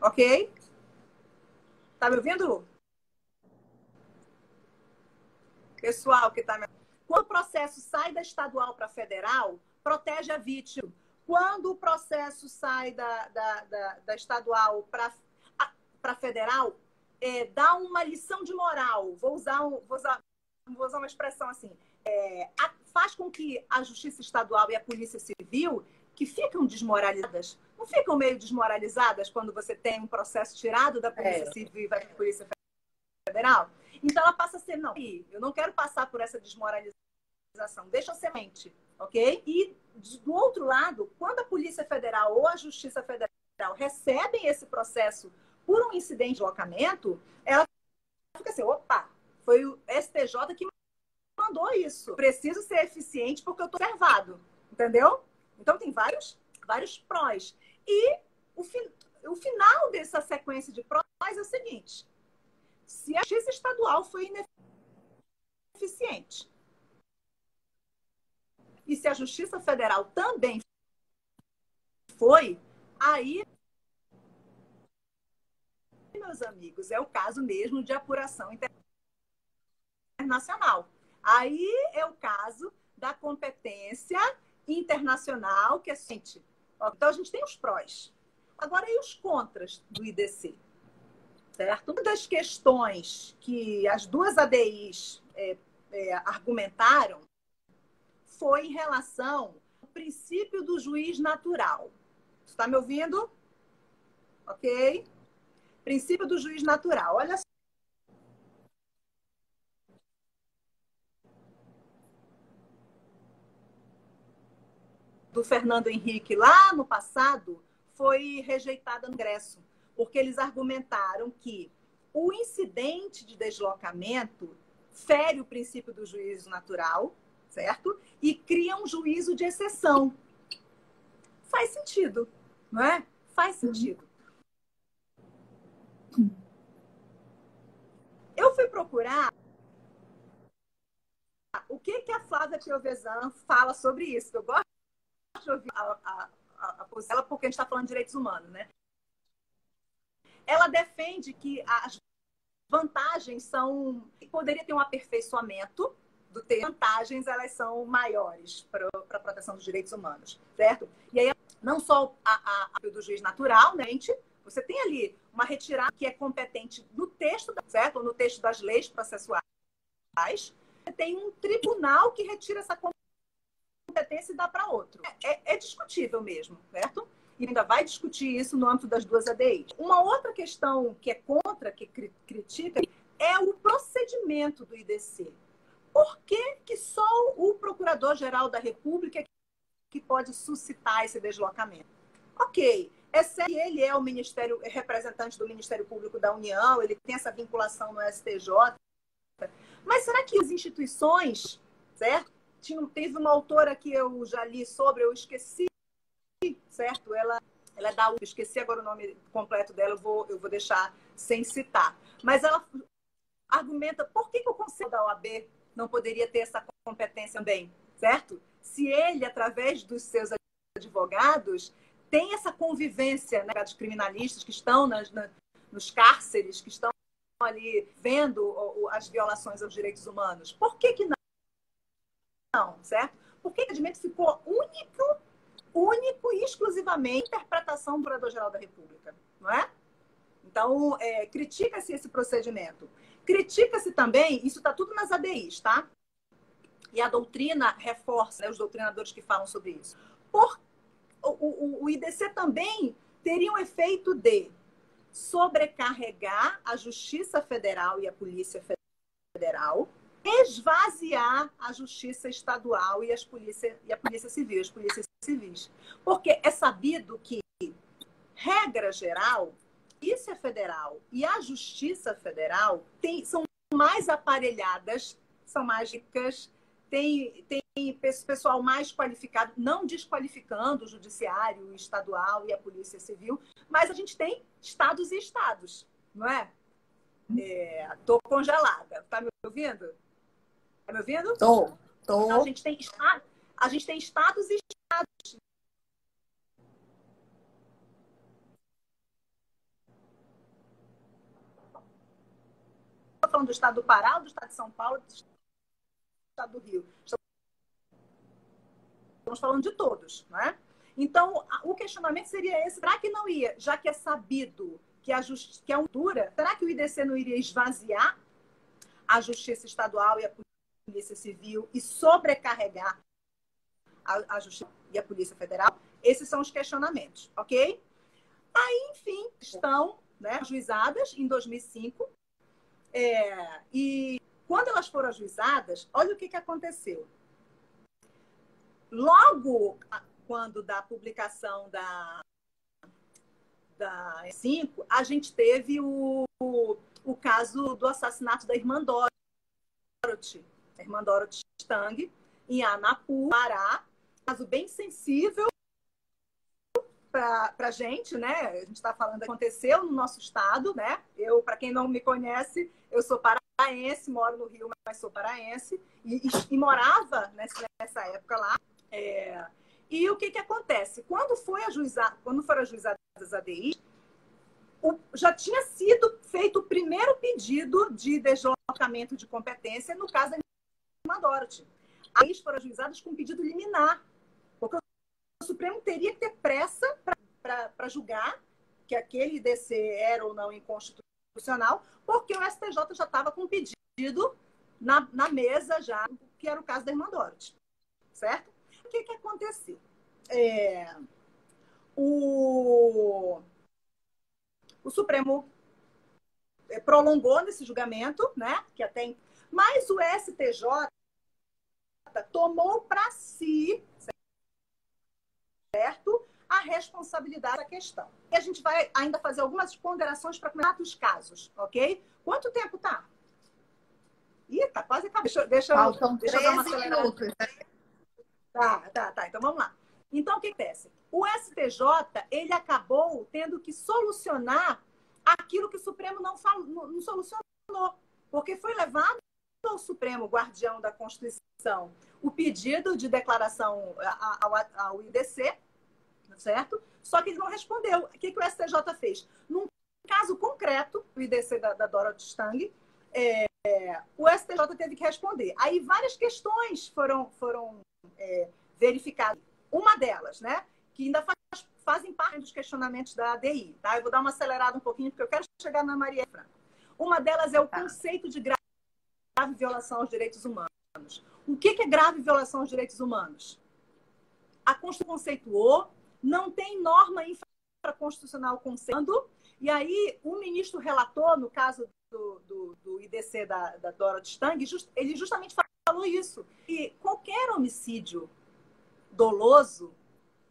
Ok? Tá me ouvindo? Pessoal que tá me... Quando o processo sai da estadual para federal, protege a vítima. Quando o processo sai da, da, da, da estadual para federal, é, dá uma lição de moral. Vou usar, um, vou usar, vou usar uma expressão assim é, a, faz com que a Justiça Estadual e a Polícia Civil, que ficam desmoralizadas, não ficam meio desmoralizadas quando você tem um processo tirado da Polícia é. Civil e vai para a Polícia Federal? Então ela passa a ser, não, eu não quero passar por essa desmoralização, deixa eu ser mente, ok? E do outro lado, quando a Polícia Federal ou a Justiça Federal recebem esse processo por um incidente de locamento, ela fica assim, opa, foi o STJ que mandou isso. Preciso ser eficiente porque eu estou observado. Entendeu? Então tem vários, vários prós. E o, fi, o final dessa sequência de prós é o seguinte: se a justiça estadual foi ineficiente e se a justiça federal também foi, aí, meus amigos, é o caso mesmo de apuração internacional. Aí é o caso da competência internacional, que é gente. Então a gente tem os prós. Agora, e os contras do IDC? Certo? Uma das questões que as duas ADIs é, é, argumentaram foi em relação ao princípio do juiz natural. Está me ouvindo? Ok? Princípio do juiz natural. Olha do Fernando Henrique lá no passado foi rejeitada no Congresso, porque eles argumentaram que o incidente de deslocamento fere o princípio do juízo natural, certo? E cria um juízo de exceção. Faz sentido, não é? Faz sentido. Eu fui procurar o que, que a Flávia Piovesan fala sobre isso. Eu gosto de ouvir a, a, a, a posição dela porque a gente está falando de direitos humanos, né? Ela defende que as vantagens são. Poderia ter um aperfeiçoamento do ter vantagens, elas são maiores para a proteção dos direitos humanos, certo? E aí, não só a, a, do juiz natural, né? Você tem ali uma retirada que é competente no texto, certo? No texto das leis processuais. Tem um tribunal que retira essa competência e dá para outro. É, é, discutível mesmo, certo? E ainda vai discutir isso no âmbito das duas ADIs. Uma outra questão que é contra, que critica, é o procedimento do IDC. Por que, que só o Procurador-Geral da República que pode suscitar esse deslocamento? Ok, exceto que ele é o Ministério, é representante do Ministério Público da União, ele tem essa vinculação no STJ. Mas será que as instituições, certo? tinha, teve uma autora que eu já li sobre, eu esqueci, certo? Ela, ela é da UF, esqueci agora o nome completo dela, eu vou, eu vou deixar sem citar. Mas ela argumenta por que, que o Conselho da OAB não poderia ter essa competência também, certo? Se ele, através dos seus advogados, tem essa convivência, né, dos criminalistas que estão nas, na, nos cárceres, que estão ali vendo as violações aos direitos humanos, por que, que não? não, certo? Porque o entendimento ficou único, único e exclusivamente interpretação do Procurador-Geral da República, não é? Então, é, critica-se esse procedimento. Critica-se também, isso está tudo nas ADIs, tá? E a doutrina reforça, né, os doutrinadores que falam sobre isso. Por, o, o, o IDC também teria um efeito de sobrecarregar a Justiça Federal e a Polícia Federal, esvaziar a justiça estadual e, as polícia, e a polícia civil, as polícias civis. Porque é sabido que, regra geral, é federal e a justiça federal tem, são mais aparelhadas, são mais ricas, tem, tem pessoal mais qualificado, não desqualificando o judiciário estadual e a polícia civil, mas a gente tem estados e estados, não é? Estou é, congelada. Tá me ouvindo? Tá me ouvindo? Tô. tô. Então, a, gente tem, a gente tem estados e estados. Falando do estado do Pará, do estado de São Paulo, do estado do Rio. Estamos falando de todos, não é? Então, o questionamento seria esse: será que não ia, já que é sabido que a, justi que a altura, será que o IDC não iria esvaziar a justiça estadual e a polícia civil e sobrecarregar a, a justiça e a polícia federal? Esses são os questionamentos, ok? Aí, enfim, estão né, ajuizadas em 2005. É, e quando elas foram ajuizadas, olha o que, que aconteceu. Logo quando da publicação da, da 5, a gente teve o, o, o, caso do assassinato da irmã Dorothy, a irmã Dorothy Stang, em Anapu, Pará. Caso bem sensível para a gente, né? A gente está falando aconteceu no nosso estado, né? Eu, para quem não me conhece, eu sou paraense, moro no Rio, mas sou paraense e, e, e morava nessa, nessa época lá. É, e o que, que acontece? Quando, foi ajuizado, quando foram ajuizadas as ADI, o, já tinha sido feito o primeiro pedido de deslocamento de competência no caso da irmã Dorothy. As foram ajuizadas com pedido liminar, Supremo teria que ter pressa para julgar que aquele IDC era ou não inconstitucional, porque o STJ já estava com pedido na, na mesa já, que era o caso da irmã Dorothy, certo? O que, que aconteceu? É, o, o Supremo é, prolongou nesse julgamento, né? Que até, mas o STJ tomou para si, certo? A responsabilidade da questão. E a gente vai ainda fazer algumas ponderações para começar os casos, ok? Quanto tempo tá? Ih, tá quase acabando. Deixa, deixa, Faltam deixa eu dar uma. Minutos. Tá, tá, tá. Então vamos lá. Então o que acontece? O STJ ele acabou tendo que solucionar aquilo que o Supremo não, falou, não solucionou, porque foi levado ao Supremo guardião da Constituição o pedido de declaração ao, ao IDC, certo? Só que ele não respondeu. O que, que o STJ fez? Num caso concreto, o IDC da, da Dorothy Stang, é, o STJ teve que responder. Aí várias questões foram, foram é, verificadas. Uma delas, né, que ainda faz, fazem parte dos questionamentos da ADI. Tá? Eu vou dar uma acelerada um pouquinho, porque eu quero chegar na Maria Franca. Uma delas é o tá. conceito de grave violação aos direitos humanos. O que é grave violação aos direitos humanos? A Constituição conceituou, não tem norma infraconstitucional conceituando, e aí o ministro relator, no caso do, do, do IDC da, da Dorothy Stang, just, ele justamente falou isso. E qualquer homicídio doloso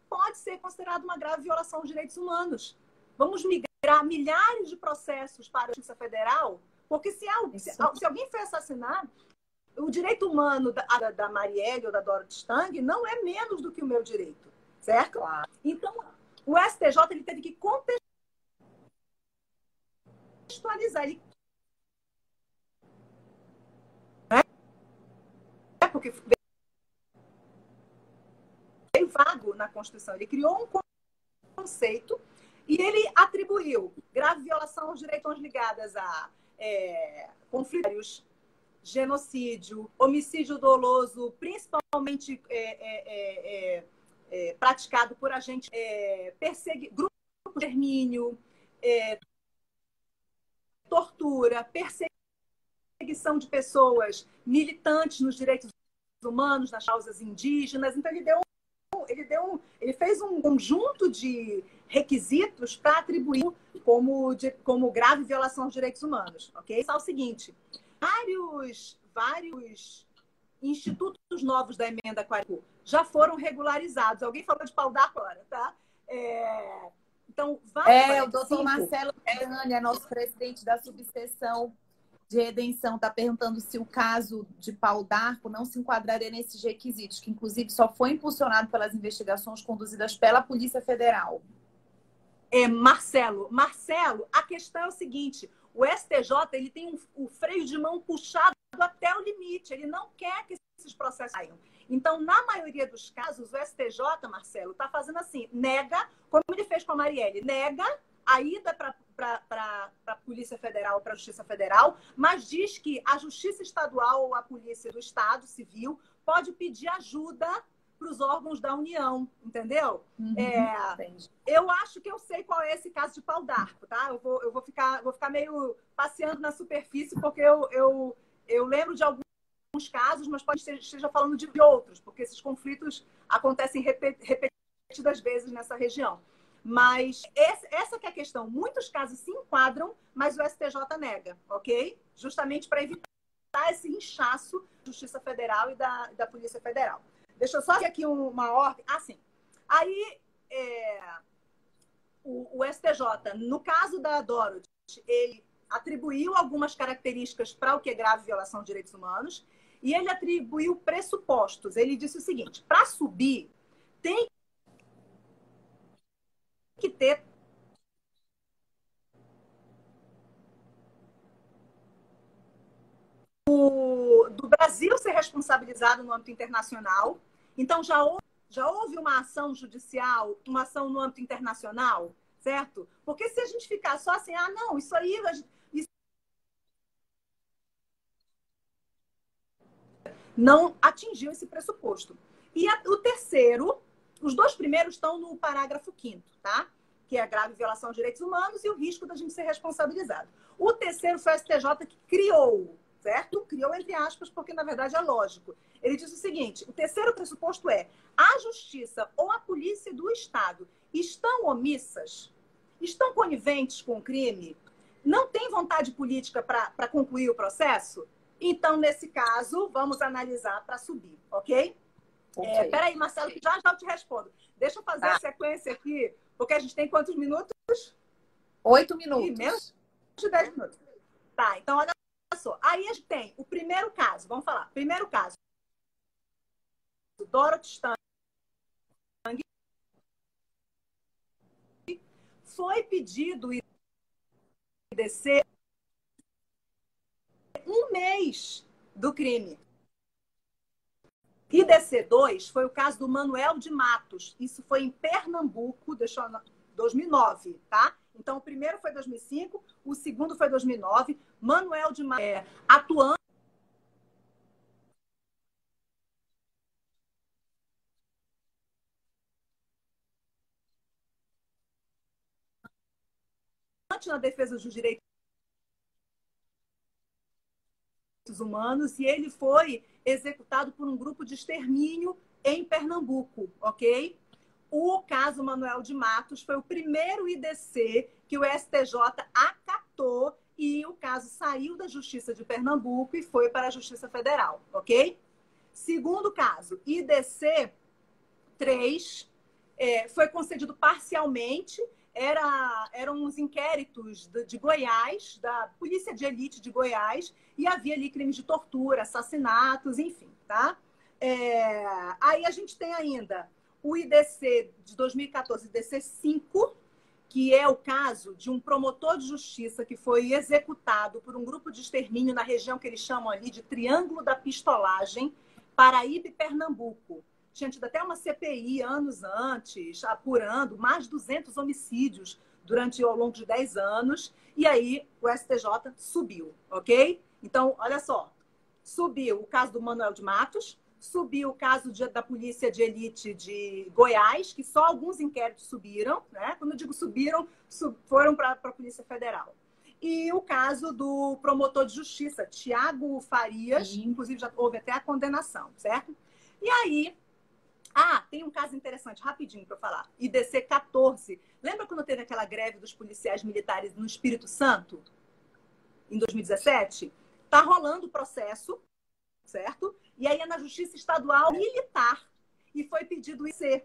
pode ser considerado uma grave violação dos direitos humanos. Vamos migrar milhares de processos para a Justiça Federal, porque se, se, se alguém foi assassinado, o direito humano da, da Marielle ou da Dorothy Stang não é menos do que o meu direito, certo? Claro. Então, o STJ ele teve que contextualizar. Ele porque veio vago na Constituição. Ele criou um conceito e ele atribuiu grave violação aos direitos ligados a é, conflitos, genocídio, homicídio doloso, principalmente é, é, é, é praticado por agente, é, persegui, grupo de extermínio, tortura, perseguição de pessoas militantes nos direitos humanos, nas causas indígenas. Então, ele deu ele deu ele fez um conjunto de requisitos para atribuir como, de, como grave violação aos direitos humanos, ok? Só o seguinte, vários, vários institutos novos da emenda 40 já foram regularizados. Alguém falou de pau da agora, tá? É... Então, É, o doutor Marcelo Pedani é nosso presidente da subseção de redenção, está perguntando se o caso de pau d'arco não se enquadraria nesses requisitos, que inclusive só foi impulsionado pelas investigações conduzidas pela Polícia Federal. É, Marcelo, Marcelo, a questão é o seguinte: o STJ ele tem um, o freio de mão puxado até o limite, ele não quer que esses processos saiam. Então, na maioria dos casos, o STJ, Marcelo, está fazendo assim, nega, como ele fez com a Marielle, nega a ida para a Polícia Federal, para a Justiça Federal, mas diz que a Justiça Estadual ou a Polícia do Estado Civil pode pedir ajuda para os órgãos da União, entendeu? Uhum, é, eu acho que eu sei qual é esse caso de pau d'arco, tá? Eu vou, eu vou, ficar, vou ficar meio passeando na superfície, porque eu, eu, eu lembro de alguns casos, mas pode esteja falando de outros, porque esses conflitos acontecem repetidas vezes nessa região. Mas essa é a questão. Muitos casos se enquadram, mas o STJ nega, ok? Justamente para evitar esse inchaço da Justiça Federal e da, da Polícia Federal. Deixa eu só aqui uma ordem. Assim, aí é, o, o, STJ, no caso da Dorothy, ele atribuiu algumas características para o que é grave violação de direitos humanos e ele atribuiu pressupostos. Ele disse o seguinte: para subir, tem que ter o, do Brasil ser responsabilizado no âmbito internacional. Então, já já houve uma ação judicial, uma ação no âmbito internacional, certo? Porque se a gente ficar só assim, ah, não, isso aí. Isso... Não atingiu esse pressuposto. E a, o terceiro, os dois primeiros estão no parágrafo 5 tá? Que é a grave violação de direitos humanos e o risco da gente ser responsabilizado. O terceiro foi o STJ que criou certo? Criou entre aspas, porque na verdade é lógico. Ele diz o seguinte: o terceiro pressuposto é a justiça ou a polícia do Estado estão omissas, estão coniventes com o crime, não tem vontade política para concluir o processo? Então, nesse caso, vamos analisar para subir, ok? okay. É, peraí, Marcelo, que já já eu te respondo. Deixa eu fazer tá. a sequência aqui, porque a gente tem quantos minutos? Oito minutos. E menos de dez minutos. Tá, então olha passou. Aí a gente tem o primeiro caso, vamos falar. Primeiro caso. Dorothy Stang foi pedido IDC um mês do crime. IDC2 foi o caso do Manuel de Matos. Isso foi em Pernambuco, deixa eu, 2009, tá? Então, o primeiro foi 2005, o segundo foi 2009. Manuel de Matos é, atuando na defesa dos direitos humanos e ele foi executado por um grupo de extermínio em Pernambuco, ok? O caso Manuel de Matos foi o primeiro IDC que o STJ acatou e o caso saiu da Justiça de Pernambuco e foi para a Justiça Federal, ok? Segundo caso, IDC 3 é, foi concedido parcialmente, era, eram os inquéritos de, de, Goiás, da Polícia de Elite de Goiás, e havia ali crimes de tortura, assassinatos, enfim, tá? É, aí a gente tem ainda o IDC de 2014, IDC 5, que é o caso de um promotor de justiça que foi executado por um grupo de extermínio na região que eles chamam ali de Triângulo da Pistolagem, Paraíba e Pernambuco. Tinha tido até uma CPI anos antes, apurando mais de 200 homicídios durante ao longo de 10 anos, e aí o STJ subiu, ok? Então, olha só, subiu o caso do Manuel de Matos, Subiu o caso de, da Polícia de Elite de Goiás, que só alguns inquéritos subiram, né? Quando eu digo subiram, sub, foram para a Polícia Federal. E o caso do promotor de justiça, Tiago Farias, Sim. inclusive já houve até a condenação, certo? E aí, ah, tem um caso interessante, rapidinho para falar. IDC 14. Lembra quando teve aquela greve dos policiais militares no Espírito Santo, em 2017? Está rolando o processo certo? E aí é na Justiça Estadual Militar e foi pedido IC.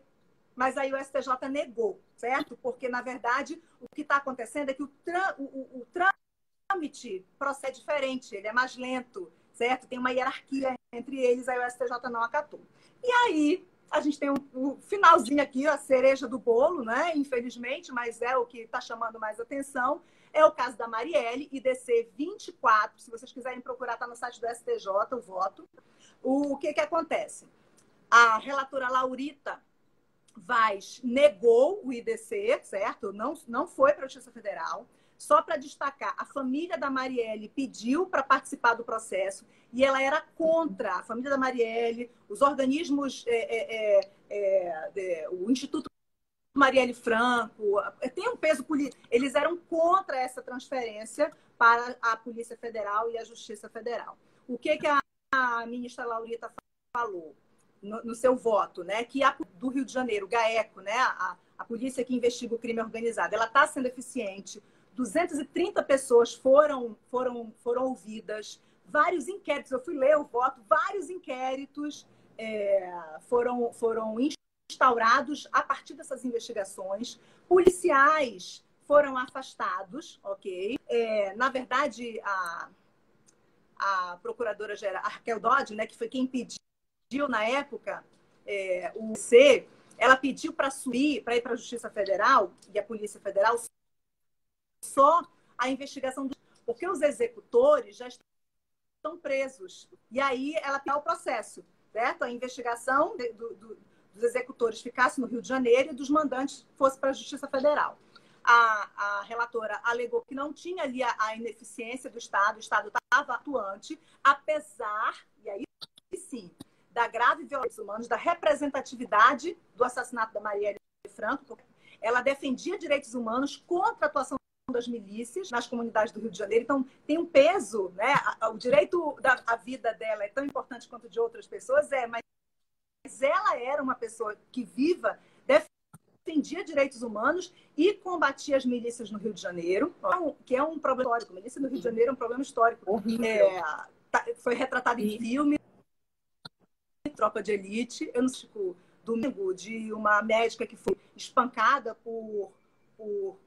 Mas aí o STJ negou, certo? Porque, na verdade, o que está acontecendo é que o, o, o, o trâmite procede diferente, ele é mais lento, certo? Tem uma hierarquia entre eles, aí o STJ não acatou. E aí a gente tem o um, um finalzinho aqui, a cereja do bolo, né? Infelizmente, mas é o que está chamando mais atenção. É o caso da Marielle, IDC 24. Se vocês quiserem procurar, está no site do STJ o voto. O, que, que acontece? A relatora Laurita Vaz negou o IDC, certo? Não, não foi para a Justiça Federal. Só para destacar, a família da Marielle pediu para participar do processo e ela era contra a família da Marielle, os organismos, é, é, é, é o Instituto Marielle Franco, tem um peso político. Eles eram contra essa transferência para a Polícia Federal e a Justiça Federal. O que, que a, a ministra Laurita falou no, no, seu voto, né? Que a do Rio de Janeiro, GAECO, né? A, a polícia que investiga o crime organizado, ela está sendo eficiente 230 pessoas foram, foram, foram ouvidas, vários inquéritos, eu fui ler o voto, vários inquéritos é, foram, foram instaurados a partir dessas investigações, policiais foram afastados, ok? É, na verdade, a, a procuradora-geral, Raquel Dodge, né, que foi quem pediu na época é, o C, ela pediu para subir, para ir para a Justiça Federal e a Polícia Federal só a investigação do... porque os executores já estão presos. E aí ela tem o processo, certo? A investigação do, dos executores ficasse no Rio de Janeiro e dos mandantes fosse para a Justiça Federal. A, a, relatora alegou que não tinha ali a, a ineficiência do Estado, o Estado estava atuante, apesar, e aí sim, da grave violência humanos, da representatividade do assassinato da Marielle Franco, ela defendia direitos humanos contra a atuação das milícias nas comunidades do Rio de Janeiro. Então, tem um peso, né? O direito da vida dela é tão importante quanto de outras pessoas, é, mas ela era uma pessoa que viva, defendia direitos humanos e combatia as milícias no Rio de Janeiro, que é um problema histórico. milícia no Rio de Janeiro é um problema histórico. É, tá, foi retratado em filme, Tropa de Elite. Eu não sei, tipo, domingo, de uma médica que foi espancada por por.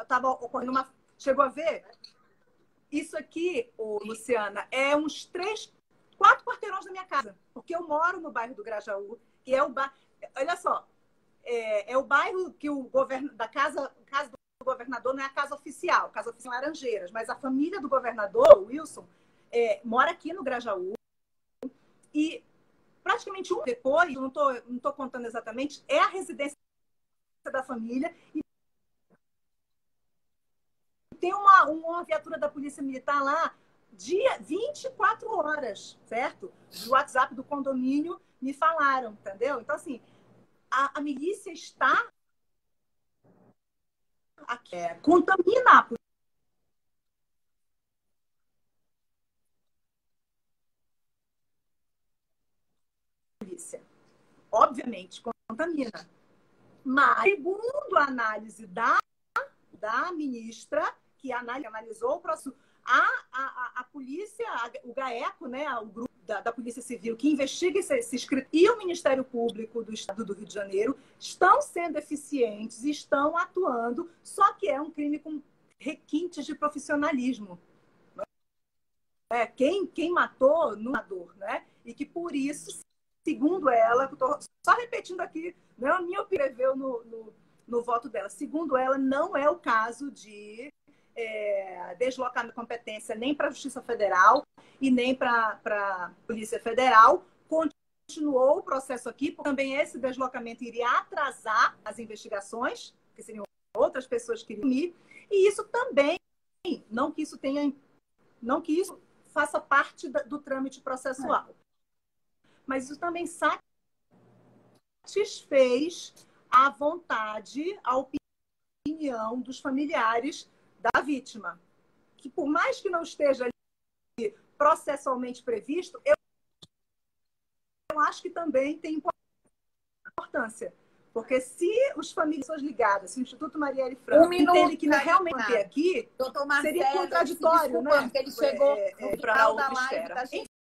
Estava ocorrendo uma. Chegou a ver? Isso aqui, ô, Luciana, é uns três, quatro quarteirões da minha casa. Porque eu moro no bairro do Grajaú, que é o bairro. Olha só, é, é, o bairro que o governo da casa, casa do governador não é a casa oficial, casa oficial é Laranjeiras, mas a família do governador, Wilson, é, mora aqui no Grajaú. E praticamente um depois, não estou não tô contando exatamente, é a residência da família e tem uma, uma viatura da Polícia Militar lá dia 24 horas, certo? Do WhatsApp do condomínio me falaram, entendeu? Então, assim, a, a milícia está aqui, é, contamina a polícia. Obviamente, contamina. Mas, segundo a análise da, da ministra, que analisou o processo. A, a, a, polícia, o GAECO, né, o grupo da, da Polícia Civil que investiga esse, esse escrito, e o Ministério Público do Estado do Rio de Janeiro estão sendo eficientes, estão atuando, só que é um crime com requintes de profissionalismo. É, quem, quem matou, não dor, né? E que por isso, segundo ela, estou só repetindo aqui, não é a minha opinião no, no, no voto dela, segundo ela, não é o caso de é, deslocamento de competência nem para a Justiça Federal e nem para a Polícia Federal. Continuou o processo aqui, porque também esse deslocamento iria atrasar as investigações, que seriam outras pessoas que iriam ir, e isso também, não que isso tenha, não que isso faça parte do trâmite processual, mas isso também satisfez a vontade, a opinião dos familiares vítima. Que por mais que não esteja ali processualmente previsto, eu, eu acho que também tem importância. Porque se os famílias ligadas, se o Instituto Marielle Franco um entende que não realmente é aqui, Marcelo, seria contraditório, né? Porque ele chegou é, é, para a live, tá